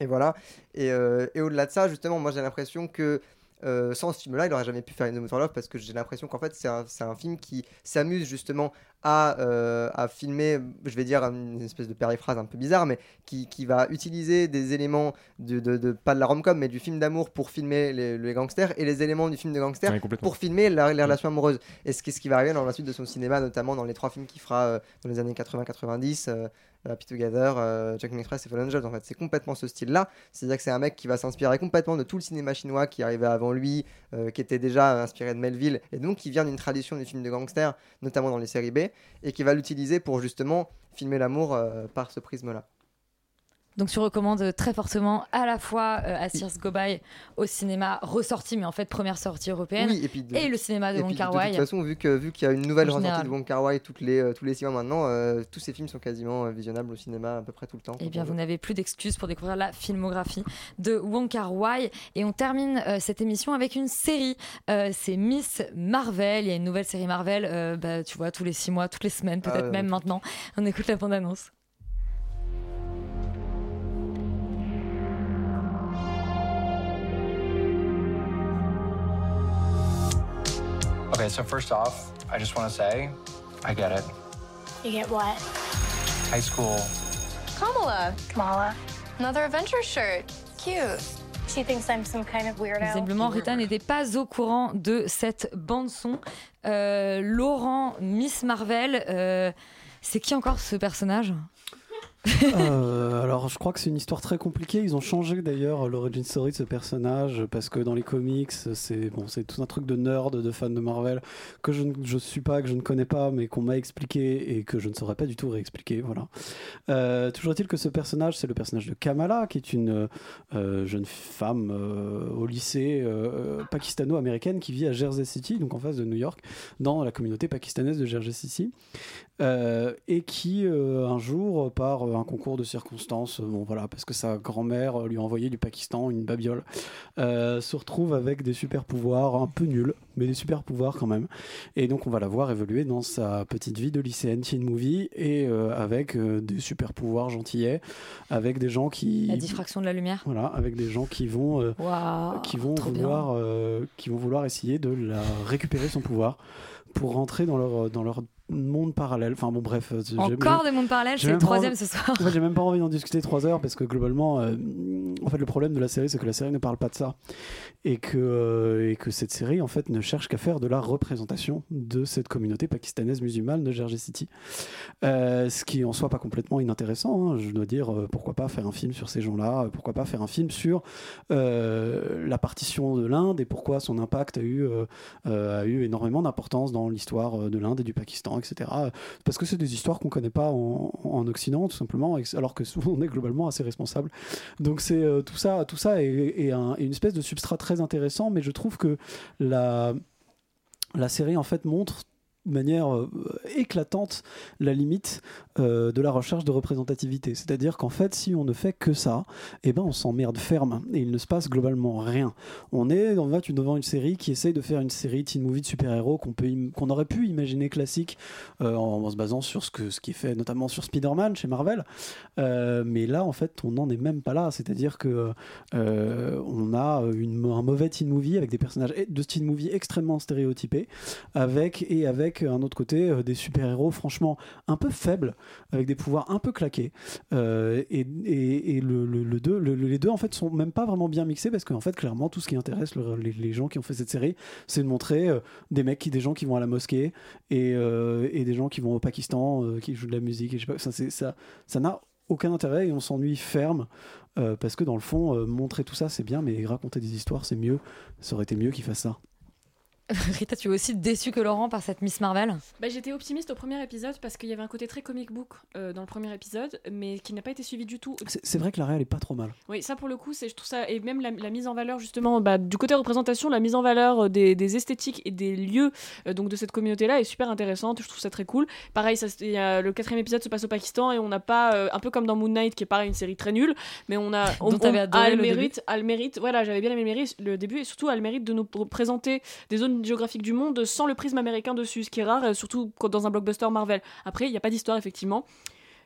Et voilà. Et, euh, et au-delà de ça, justement, moi j'ai l'impression que euh, sans ce film-là, il n'aurait jamais pu faire for Love parce que j'ai l'impression qu'en fait, c'est un film qui s'amuse justement à, euh, à filmer, je vais dire une espèce de périphrase un peu bizarre, mais qui, qui va utiliser des éléments, de, de, de- pas de la rom-com, mais du film d'amour pour filmer les, les gangsters et les éléments du film de gangsters
Ouais,
pour filmer la- les relations amoureuses. Et ce qui, ce qui va arriver dans la suite de son cinéma, notamment dans les trois films qu'il fera euh, dans les années 80-90. euh, Happy Together, euh, Checking Express et Fallen Angels. En fait, c'est complètement ce style-là. C'est-à-dire que c'est un mec qui va s'inspirer complètement de tout le cinéma chinois qui arrivait avant lui, euh, qui était déjà inspiré de Melville, et donc qui vient d'une tradition du film de gangster, notamment dans les séries B, et qui va l'utiliser pour justement filmer l'amour euh, par ce prisme-là.
Donc tu recommandes très fortement à la fois euh, Assir's Go By au cinéma ressorti, mais en fait première sortie européenne,
Oui, et puis de-
le cinéma de
et
Wong Kar
De
Wai.
toute façon, vu que vu qu'il y a une nouvelle
En
ressortie
général.
de Wong Kar Wai toutes les euh, tous les six mois maintenant, euh, tous ces films sont quasiment euh, visionnables au cinéma à peu près tout le temps.
Eh bien, vous n'avez plus d'excuses pour découvrir la filmographie de Wong Kar Wai. Et on termine cette émission avec une série. C'est Miss Marvel. Il y a une nouvelle série Marvel, bah, tu vois, tous les six mois, toutes les semaines, peut-être
Ah ouais,
même maintenant. On écoute la bande-annonce.
Okay, so first off, I just want to say, I get it.
You get what?
High school.
Kamala. Kamala. Another adventure shirt. Cute. She thinks I'm some kind of weirdo.
Visiblement, Rita n'était pas au courant de cette bande-son. Euh, Laurent, Miss Marvel, euh, c'est qui encore ce personnage?
Euh, alors, je crois que c'est une histoire très compliquée. Ils ont changé d'ailleurs l'origin story de ce personnage parce que dans les comics, c'est bon, c'est tout un truc de nerd, de fan de Marvel que je ne je suis pas, que je ne connais pas, mais qu'on m'a expliqué et que je ne saurais pas du tout réexpliquer. Voilà. Euh, toujours est-il que ce personnage, c'est le personnage de Kamala, qui est une euh, jeune femme au lycée pakistano-américaine qui vit à Jersey City, donc en face de New York, dans la communauté pakistanaise de Jersey City, et qui un jour, par un concours de circonstances, euh, bon voilà, parce que sa grand-mère euh, lui a envoyé du Pakistan une babiole, euh, se retrouve avec des super pouvoirs un peu nuls, mais des super pouvoirs quand même. Et donc on va la voir évoluer dans sa petite vie de lycéenne teen movie et euh, avec euh, des super pouvoirs gentillets, avec des gens qui
La diffraction de la lumière
voilà, avec des gens qui vont, qui vont vouloir, qui vont vouloir essayer de la récupérer son pouvoir pour rentrer dans leur dans leur monde parallèle. Enfin bon, bref. euh,
Encore des mondes parallèles, c'est le troisième ce soir.
En fait, j'ai même pas envie d'en discuter trois heures parce que globalement, euh, en fait, le problème de la série, c'est que la série ne parle pas de ça et que euh, et que cette série, en fait, ne cherche qu'à faire de la représentation de cette communauté pakistanaise musulmane de Jersey City. Euh, ce qui en soit pas complètement inintéressant. hein. Je dois dire, pourquoi pas faire un film sur ces gens-là Pourquoi pas faire un film sur la partition de l'Inde et pourquoi son impact a eu a eu énormément d'importance dans l'histoire de l'Inde et du Pakistan, etc. Parce que c'est des histoires qu'on connaît pas en, en Occident, tout simplement, alors que souvent on est globalement assez responsable. Donc c'est euh, tout ça, tout ça est, est un- est une espèce de substrat très intéressant, mais je trouve que la la série en fait montre manière euh, éclatante la limite euh, de la recherche de représentativité. C'est-à-dire qu'en fait, si on ne fait que ça, eh ben, on s'emmerde ferme et il ne se passe globalement rien. On est en fait devant une série qui essaye de faire une série teen movie de super-héros qu'on peut qu'on aurait pu imaginer classique euh, en, en se basant sur ce, que, ce qui est fait notamment sur Spider-Man chez Marvel. Mais là, en fait, on n'en est même pas là. C'est-à-dire que on a une, un mauvais teen movie avec des personnages de teen movie extrêmement stéréotypés, avec et avec un autre côté euh, des super-héros franchement un peu faibles, avec des pouvoirs un peu claqués. Euh, et et, le, deux, le- les deux en fait sont même pas vraiment bien mixés parce qu'en fait clairement tout ce qui intéresse le- les, gens qui ont fait cette série, c'est de montrer euh, des mecs, qui, des gens qui vont à la mosquée et, euh, des gens qui vont au Pakistan, euh, qui jouent de la musique. Et je sais pas, ça c'est ça, ça n'a aucun intérêt et on s'ennuie ferme euh, parce que dans le fond euh, montrer tout ça c'est bien mais raconter des histoires c'est mieux ça aurait été mieux qu'ils fassent ça
Rita, tu es aussi déçue que Laurent par cette Miss Marvel
Bah, J'étais optimiste au premier épisode parce qu'il y avait un côté très comic book euh, dans le premier épisode, mais qui n'a pas été suivi du tout.
c'est vrai que la réelle est pas trop mal
Oui, ça pour le coup, c'est je trouve ça et même la, la mise en valeur justement bah, du côté représentation, la mise en valeur euh, des, des esthétiques et des lieux euh, donc de cette communauté là est super intéressante. Je trouve ça très cool. Pareil, ça, se- il y a- le quatrième épisode se passe au Pakistan et on n'a pas euh, un peu comme dans Moon Knight qui est pareil une série très nulle, mais on a on, on-
adoré
a le mérite, a le mérite. Voilà, j'avais bien aimé le mérite le début et surtout a le mérite de nous pr- présenter des zones géographiques du monde sans le prisme américain dessus, ce qui est rare, euh, surtout dans un blockbuster Marvel. Après, il n'y a pas d'histoire effectivement.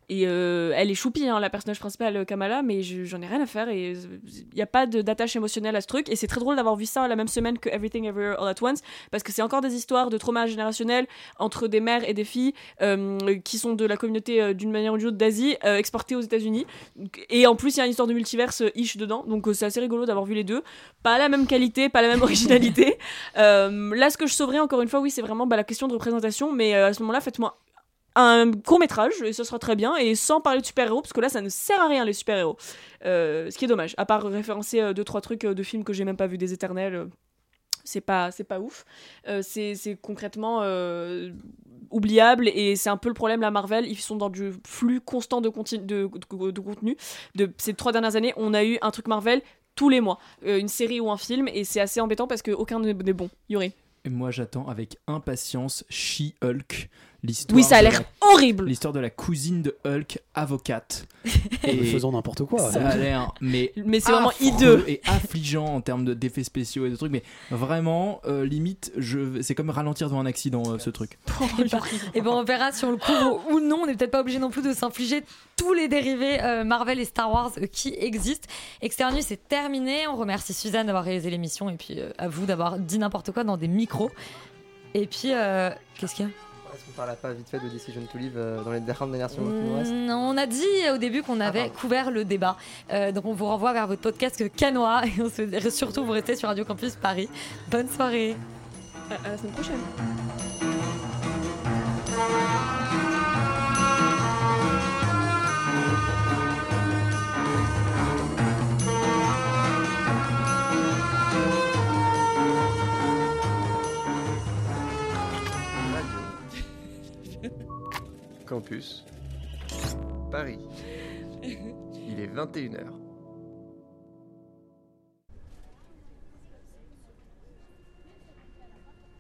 Et euh, elle est choupie, hein, la personnage principale euh, Kamala, mais je- j'en ai rien à faire et il n'y a pas d'attache émotionnelle à ce truc. Et c'est très drôle d'avoir vu ça la même semaine que Everything Everywhere All at Once, parce que c'est encore des histoires de trauma générationnel entre des mères et des filles euh, qui sont de la communauté d'une manière ou d'une autre d'Asie, exportées aux États-Unis. Et en plus, il y a une histoire de multiverse ish dedans, donc c'est assez rigolo d'avoir vu les deux. Pas la même qualité, pas la même originalité. Là, ce que je sauverais encore une fois, oui, c'est vraiment bah, la question de représentation, mais à ce moment-là, faites-moi un court métrage et ce sera très bien et sans parler de super-héros parce que là ça ne sert à rien les super-héros. Euh, ce qui est dommage à part référencer euh, deux trois trucs euh, de films que j'ai même pas vu des éternels c'est pas c'est pas ouf. Euh, c'est concrètement oubliable et c'est un peu le problème la Marvel ils sont dans du flux constant de, de, de- contenu. Ces trois dernières années on a eu un truc Marvel tous les mois. Une série ou un film et c'est assez embêtant parce que aucun n'est bon. Yuri.
Moi, j'attends avec impatience She-Hulk. L'histoire
Oui, ça a l'air
la-
horrible.
L'histoire de la cousine de Hulk, avocate.
Mais faisons n'importe quoi,
Ça a l'air, mais,
Mais c'est vraiment hideux.
et affligeant en termes de- d'effets spéciaux et de trucs. Mais vraiment, euh, limite, je, c'est comme ralentir devant un accident, euh, ce truc.
Et ben on verra si on le couvre ou non. On n'est peut-être pas obligé non plus de s'infliger tous les dérivés euh, Marvel et Star Wars euh, qui existent. Externus c'est terminé. On remercie Suzanne d'avoir réalisé l'émission et puis euh, à vous d'avoir dit n'importe quoi dans des micros. Et puis euh, qu'est-ce qu'il y a?
Est-ce qu'on parle pas vite fait de Decision to Live euh, dans les dernières versions qui nous restent
Mm, On a dit au début qu'on avait couvert le débat. Euh, donc on vous renvoie vers votre podcast Canoa et on se, surtout vous restez sur Radio Campus Paris. Bonne soirée.
à la semaine prochaine
Campus. Paris. Il est 21h.